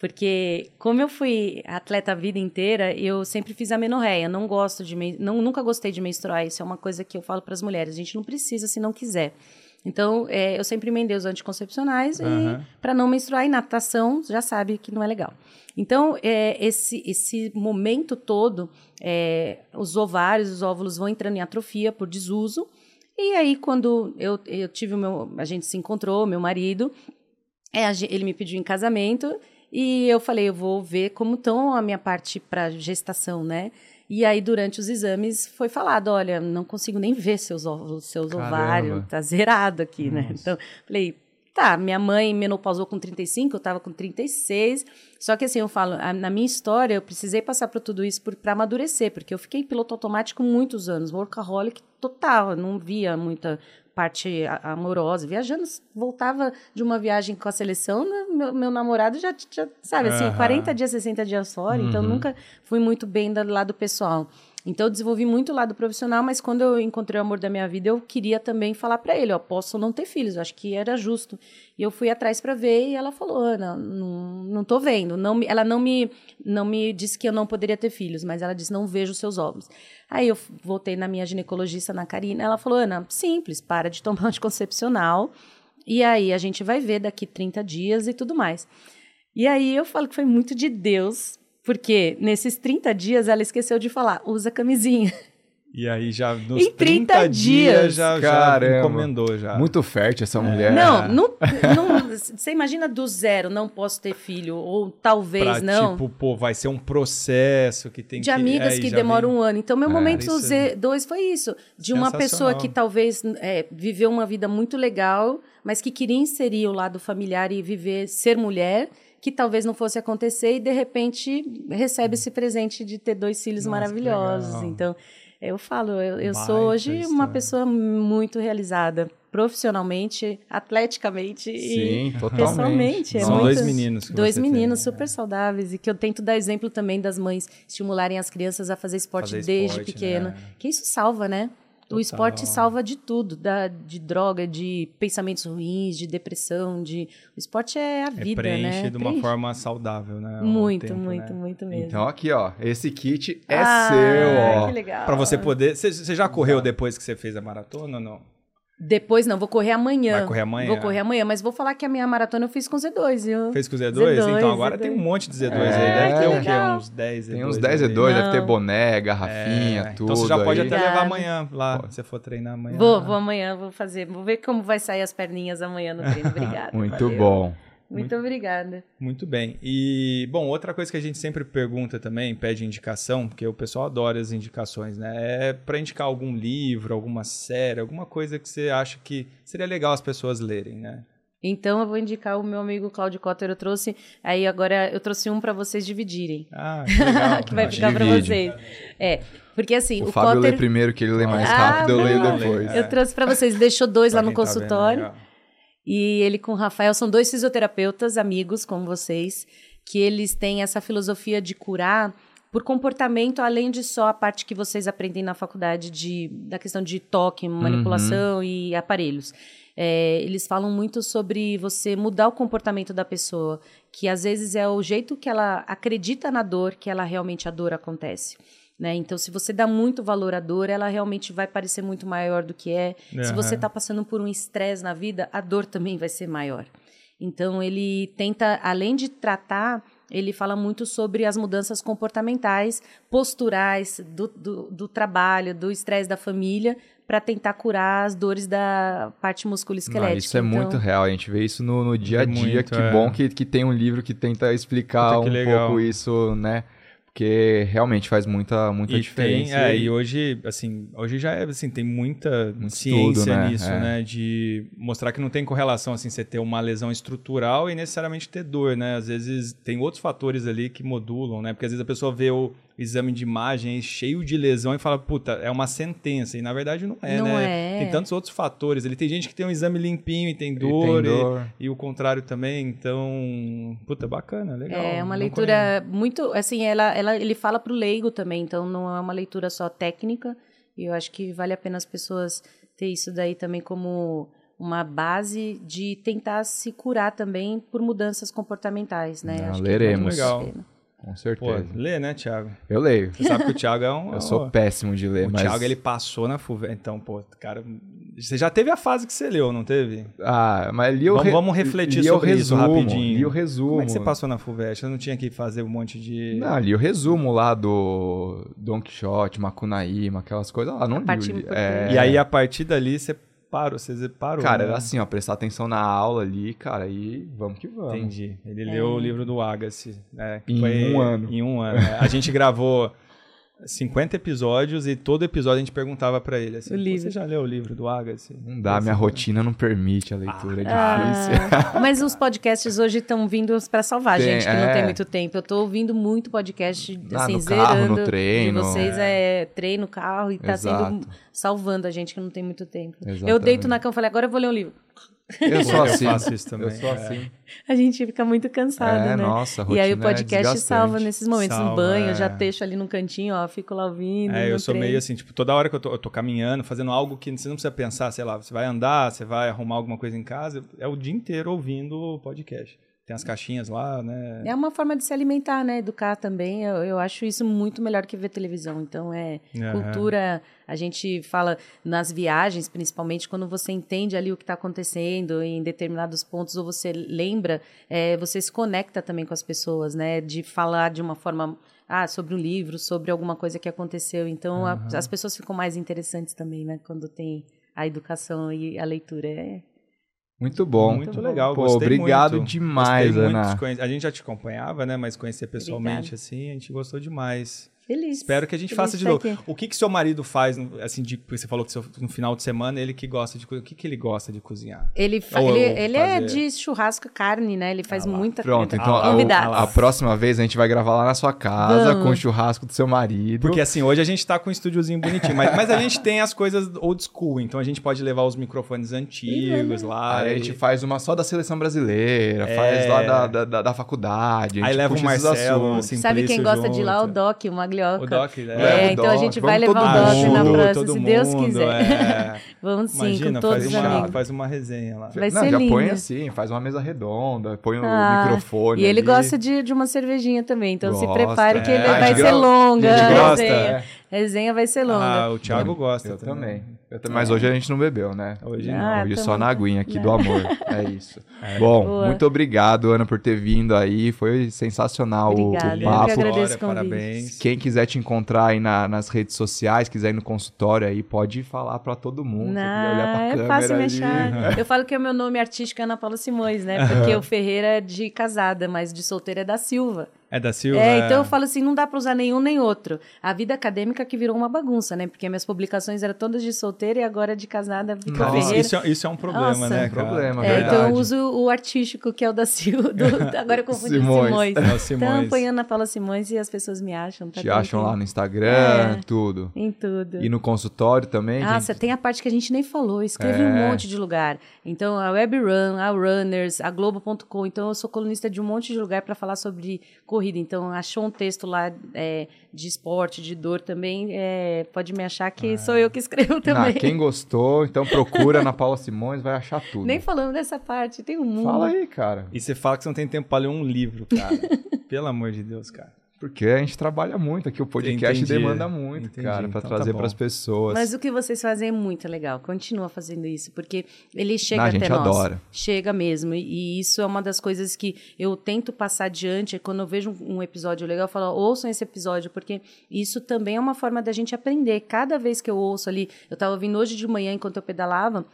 Porque, como eu fui atleta a vida inteira, eu sempre fiz amenorreia. Não gosto de. Não, nunca gostei de menstruar. Isso é uma coisa que eu falo para as mulheres. A gente não precisa se não quiser. Então, é, eu sempre emendei os anticoncepcionais Aham. para não menstruar. E natação, já sabe que não é legal. Então, é, esse, esse momento todo, é, os ovários, os óvulos vão entrando em atrofia por desuso. E aí, quando eu, eu tive o meu. A gente se encontrou, meu marido, é, ele me pediu em casamento e eu falei, eu vou ver como estão a minha parte para gestação, né? E aí, durante os exames, foi falado, olha, não consigo nem ver seus óvulos, seus Caramba. ovários, tá zerado aqui, né? Então, falei, tá, minha mãe menopausou com 35, eu tava com 36, só que assim, eu falo, a- na minha história, eu precisei passar por tudo isso para amadurecer, porque eu fiquei piloto automático muitos anos, workaholic total, não via muita parte amorosa, viajando, voltava de uma viagem com a seleção, né, meu, meu namorado já, já sabe, assim, Aham. 40 dias, 60 dias fora, então nunca fui muito bem do lado pessoal. Então eu desenvolvi muito o lado profissional, mas quando eu encontrei o amor da minha vida, eu queria também falar para ele, ó, posso não ter filhos, acho que era justo. E eu fui atrás para ver e ela falou, Ana, não, não tô vendo. Não, ela não me, não me disse que eu não poderia ter filhos, mas ela disse, não vejo seus óvulos. Aí eu voltei na minha ginecologista, na Karina, ela falou, Ana, simples, para de tomar anticoncepcional, e aí a gente vai ver daqui 30 dias e tudo mais. E aí eu falo que foi muito de Deus, porque nesses 30 dias ela esqueceu de falar, usa camisinha. E aí já *laughs* nos Em 30 30 dias dias. já, já encomendou já. Muito fértil essa mulher. Não, não, não- você imagina do zero, não posso ter filho, ou talvez pra, não. tipo, pô, vai ser um processo que tem de que... amigas é, que já demoram vem- um ano. Então, meu É, momento isso Z2 foi isso. De uma pessoa que talvez é, viveu uma vida muito legal, mas que queria inserir o lado familiar e viver, ser mulher, que talvez não fosse acontecer, e de repente recebe esse presente de ter dois filhos Nossa, maravilhosos. Então, eu falo, eu, eu sou hoje uma história. pessoa muito realizada, profissionalmente, atleticamente e Sim, totalmente. pessoalmente. É São muito- dois meninos Dois tem, meninos né? super saudáveis e que eu tento dar exemplo também das mães estimularem as crianças a fazer esporte Fazer desde esporte, pequeno. né? Que isso salva, né? Total. O esporte salva de tudo, da, de droga, de pensamentos ruins, de depressão, de o esporte é a É, vida, preenche né? de uma Preenche. forma saudável, né? muito, tempo, muito, né? muito mesmo. Então aqui, ó, esse kit é Ah, seu, ó. Que legal. Pra você poder... Você você já correu depois que você fez a maratona ou não? Depois não, vou correr amanhã. Vai correr amanhã? Vou correr amanhã, mas vou falar que a minha maratona eu fiz com Z2, viu? Fez com o Z2? Z2, então agora Z2. tem um monte de Z2 É, aí. Deve ter o quê? Uns 10 Z2. Tem uns 10 ali. E2, deve ter boné, garrafinha, É, tudo. Então você já pode aí. até levar amanhã lá, se você for treinar amanhã. Vou, vou amanhã, vou fazer. Vou ver como vai sair as perninhas amanhã no treino. Obrigada. *laughs* Muito valeu. bom. Muito obrigada. Muito bem. E, bom, outra coisa que a gente sempre pergunta também, pede indicação, porque o pessoal adora as indicações, né? É para indicar algum livro, alguma série, alguma coisa que você acha que seria legal as pessoas lerem, né? Então eu vou indicar o meu amigo Cláudio Cotter. Eu trouxe. Aí agora eu trouxe um para vocês dividirem. Ah, que legal. *laughs* que vai ficar para vocês. É, porque assim, O, o, Fábio Cotter. lê primeiro, que ele lê mais Ah, rápido, eu leio depois. Eu trouxe para vocês, deixou dois lá no tá vendo, consultório. legal. E ele com o Rafael são dois fisioterapeutas, amigos como vocês, que eles têm essa filosofia de curar por comportamento, além de só a parte que vocês aprendem na faculdade de, da questão de toque, manipulação e aparelhos. É, eles falam muito sobre você mudar o comportamento da pessoa, que às vezes é o jeito que ela acredita na dor que ela realmente a dor acontece. Né? Então, se você dá muito valor à dor, ela realmente vai parecer muito maior do que é. Se Aham. você está passando por um estresse na vida, a dor também vai ser maior. Então, ele tenta, além de tratar, ele fala muito sobre as mudanças comportamentais, posturais, do, do, do trabalho, do estresse da família, para tentar curar as dores da parte Não, musculoesquelética. isso é Então, muito real, a gente vê isso no, no dia a É dia. muito, que é. bom que, que tem um livro que tenta explicar Puta, que um legal. pouco isso, né? Porque realmente faz muita, muita E diferença. tem, é, e hoje, assim, hoje já é, assim, tem muita Muito ciência estudo, né? nisso, É. né? De mostrar que não tem correlação, assim, você ter uma lesão estrutural e necessariamente ter dor, né? Às vezes tem outros fatores ali que modulam, né? Porque às vezes a pessoa vê o exame de imagem cheio de lesão e fala, puta, é uma sentença. E na verdade não é, Não né? é. Tem tantos outros fatores. Ele tem gente que tem um exame limpinho e tem E dor, tem e- dor. E, o contrário também. Então, puta, bacana, legal. É uma Não leitura muito, assim, ela, ela, ele fala para o leigo também, então não é uma leitura só técnica. E eu acho que vale a pena as pessoas ter isso daí também como uma base de tentar se curar também por mudanças comportamentais, né? Não, Acho que leremos. vale muito a Legal. Com Pô, certeza. lê, né, Thiago? Eu leio. Você sabe que o Thiago é um. Eu sou péssimo de ler, O mas... Thiago, ele passou na FUVEST. Então, pô, cara. Você já teve a fase que você leu, não teve? Ah, mas li o Vamos- re- vamos refletir li o sobre isso resumo, rapidinho. Li o resumo. Como é que você passou na FUVEST? Você não tinha que fazer um monte de. Não, li o resumo lá do Don Quixote, Macunaíma, aquelas coisas lá. Não li o é... E aí, a partir dali, você parou. Você parou. Cara, né? era assim, ó, prestar atenção na aula ali, cara, e vamos que vamos. Entendi. Ele leu o livro do Agassi. Né, que Em um ano. Em um ano. né? A gente gravou 50 episódios e todo episódio a gente perguntava pra ele assim. Você já leu o livro do Agassi? Não dá, minha rotina não permite a leitura, é Ah, difícil. *laughs* mas os podcasts hoje estão vindo para salvar a Tem, gente que não tem é. muito tempo. Eu tô ouvindo muito podcast Ah, assim, no carro, no zerando. treino, De vocês é, treino, carro e tá Exato. sendo salvando a gente que não tem muito tempo. Eu Exatamente. deito na cama e falei, agora eu vou ler um livro. Eu sou Eu assim. faço isso também, Eu sou é. assim. A gente fica muito cansado, É, né? nossa, e aí o é podcast desgastante. salva nesses momentos. no Salva, banho, é. eu já deixo ali no cantinho, ó, fico lá ouvindo. É, no eu sou treino. meio assim, tipo, toda hora que eu tô, eu tô caminhando, fazendo algo que você não precisa pensar, sei lá, você vai andar, você vai arrumar alguma coisa em casa, é o dia inteiro ouvindo o podcast. Tem as caixinhas lá, né? É uma forma de se alimentar, né? Educar também. Eu, eu acho isso muito melhor que ver televisão. Então, é Aham. cultura. A gente fala nas viagens, principalmente, quando você entende ali o que está acontecendo em determinados pontos, ou você lembra, é, você se conecta também com as pessoas, né? De falar de uma forma. Ah, sobre um livro, sobre alguma coisa que aconteceu. Então, a- as pessoas ficam mais interessantes também, né? Quando tem a educação e a leitura. É, Muito bom. Muito legal, Pô, gostei obrigado muito. demais, Gostei muito Ana. de conhe- A gente já te acompanhava, né? Mas conhecer pessoalmente, Obrigada. assim, a gente gostou demais. Feliz. Espero que a gente Feliz faça de novo. aqui. O que que seu marido faz, assim, de, porque você falou que seu- no final de semana ele que gosta de cozinhar. O que que ele gosta de cozinhar? Ele, Ou- ele, ou ele é de churrasco carne, né? Ele faz Ah muita Pronto, coisa. então a, Convidados. a próxima vez a gente vai gravar lá na sua casa Vamos. com o churrasco do seu marido. Porque assim, hoje a gente tá com um estúdiozinho bonitinho, mas, mas a gente tem as coisas old school, então a gente pode levar os microfones antigos lá. Aí a e- gente faz uma só da seleção brasileira, É. faz lá da, da, da- da faculdade. a Aí leva o Marcelo, assuntos. assim, Sabe quem gosta de ir lá? O junto. Doc, o Maglioca. O Doc, né? É, o então a Doc, gente vai vamos levar o Doc na mundo, próxima, todo se Deus mundo, quiser. é. Vamos sim, Imagina, com todos faz os uma, amigos. faz uma resenha lá. Vai Não, ser já lindo. põe assim, faz uma mesa redonda, põe o Ah, microfone E ele ali. gosta de, de uma cervejinha também, então se Gosta, prepare que é. ele Ah, a vai ser longa. a a gosta, resenha. é. A resenha vai ser longa. Ah, o Thiago gosta. Eu também. Eu também. Mas hoje a gente não bebeu, né? Hoje Ah, não. Hoje só na aguinha aqui né? do amor. É *laughs* isso. Bom, Boa. muito obrigado, Ana, por ter vindo aí. Foi sensacional o- Obrigada, o eu papo. que agradeço parabéns. Quem quiser te encontrar aí na- nas redes sociais, quiser ir no consultório aí, pode falar pra todo mundo. Quiser olhar pra Não, é câmera fácil me ali. achar. *laughs* Eu falo que o meu nome artístico é Ana Paula Simões, né? Porque o *laughs* Ferreira é de casada, mas de solteira é da Silva. É da Silva? É, então eu falo assim, não dá pra usar nenhum nem outro. A vida acadêmica que virou uma bagunça, né? Porque minhas publicações eram todas de solteira e agora de casada fica Cara, isso, Ferreira. isso é, isso é um problema, Nossa. né, É um cara? problema, É, então eu uso o artístico, que é o da Silva. do- *laughs* agora eu confundi o Simões. Simões. É o Então, Simões. apanhando a Paula Simões e as pessoas me acham. Tá Te acham lá no Instagram, É. tudo. Em tudo. E no consultório também. Ah, gente? você tem a parte que a gente nem falou. Escrevi um É. monte de lugar. Então, a WebRun, a Runners, a Globo.com. Então, eu sou colunista de um monte de lugar para falar sobre corrida. Então, achou um texto lá é, de esporte, de dor também, é, pode me achar que sou eu que escrevo também. Ah, quem gostou, então procura na Paula Simões, vai achar tudo. Nem falando dessa parte, tem um mundo. Fala aí, cara. E você fala que você não tem tempo pra ler um livro, cara. *laughs* Pelo amor de Deus, cara. Porque a gente trabalha muito aqui, o podcast Entendi. demanda muito, Entendi. cara, pra Então tá trazer bom. pras pessoas. Mas o que vocês fazem é muito legal. Continua fazendo isso, porque ele chega a até nós. adora. Chega mesmo. E, isso é uma das coisas que eu tento passar adiante. É quando eu vejo um, episódio legal, eu falo, ouçam esse episódio, porque isso também é uma forma da gente aprender. Cada vez que eu ouço ali, eu estava ouvindo hoje de manhã, enquanto eu pedalava,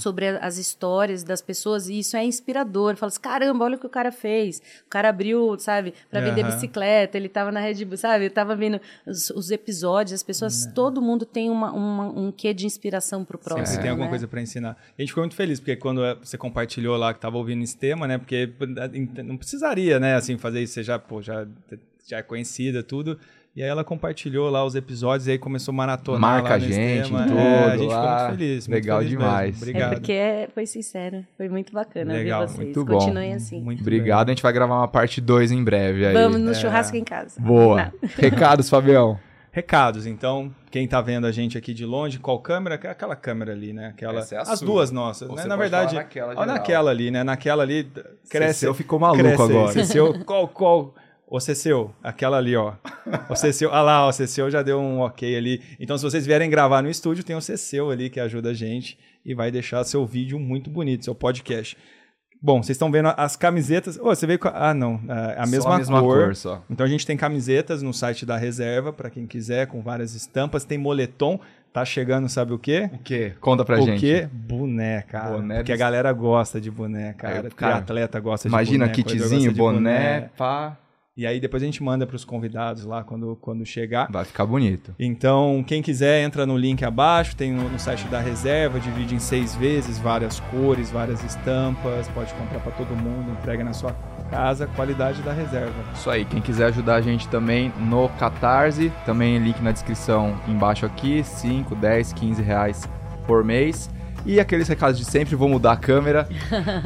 sobre as histórias das pessoas e isso é inspirador. Fala assim, caramba, olha o que o cara fez. O cara abriu, sabe, para vender bicicleta, ele tava na Red Bull, sabe? Eu tava vendo os, os episódios, as pessoas, todo mundo tem uma, uma- um quê de inspiração pro próximo. Sempre tem alguma né? coisa pra ensinar. E a gente ficou muito feliz, porque quando é, você compartilhou lá que tava ouvindo esse tema, né? Porque não precisaria, né, assim, fazer isso. Você já, pô, já, já é conhecida, tudo. E aí ela compartilhou lá os episódios e aí começou a maratonar Marca lá a gente tema. em tudo É, a gente ficou lá. muito feliz. muito Legal feliz demais. mesmo. É Obrigado. porque é- foi sincero, foi muito bacana Legal, ver vocês. muito bom. Continuem assim. Muito Obrigado, a gente vai gravar uma parte 2 em breve aí. Vamos no churrasco em casa. Boa. *laughs* Recados, Fabião. Recados, então, quem tá vendo a gente aqui de longe, qual câmera? Aquela câmera ali, né? Aquela, Essa é a as sua. duas nossas, Ou né? você Na pode verdade, falar naquela geral. naquela ali, né? Naquela ali cresce. Ficou maluco cresce agora. Ceceu, qual, qual? Ô, Ceceu, aquela ali, ó. O Ceceu, ah lá, o Ceceu já deu um ok ali. Então, se vocês vierem gravar no estúdio, tem o Ceceu ali que ajuda a gente e vai deixar seu vídeo muito bonito, seu podcast. Bom, vocês estão vendo as camisetas. Ô, você veio com. a- Ah, não. É a Só mesma, a mesma cor. cor, só. Então a gente tem camisetas no site da reserva, para quem quiser, com várias estampas. Tem moletom. Tá chegando, sabe o quê? O quê? Conta pra o gente. quê? Boné, cara. Boné porque a galera gosta de boné, cara. Cara, atleta gosta Imagina, de boné. corredor kitzinho, de boné, pá. E aí depois a gente manda pros convidados lá quando, quando chegar. Vai ficar bonito. Então, quem quiser, entra no link abaixo, tem no, no site da reserva, divide em seis vezes, várias cores, várias estampas, pode comprar para todo mundo, entrega na sua casa, qualidade da reserva. Isso aí, quem quiser ajudar a gente também no Catarse, também link na descrição embaixo aqui, 5, 10, 15 reais por mês. E aqueles recados de sempre, vou mudar a câmera.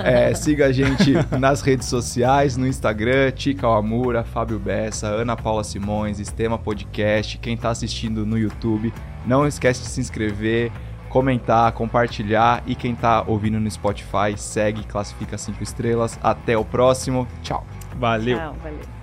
É, *laughs* siga a gente nas redes sociais, no Instagram, Tica Amura, Fábio Bessa, Ana Paula Simões, Estema Podcast, quem tá assistindo no YouTube, não esquece de se inscrever, comentar, compartilhar e quem tá ouvindo no Spotify, segue, classifica 5 estrelas. Até o próximo, tchau! Valeu! Tchau, valeu.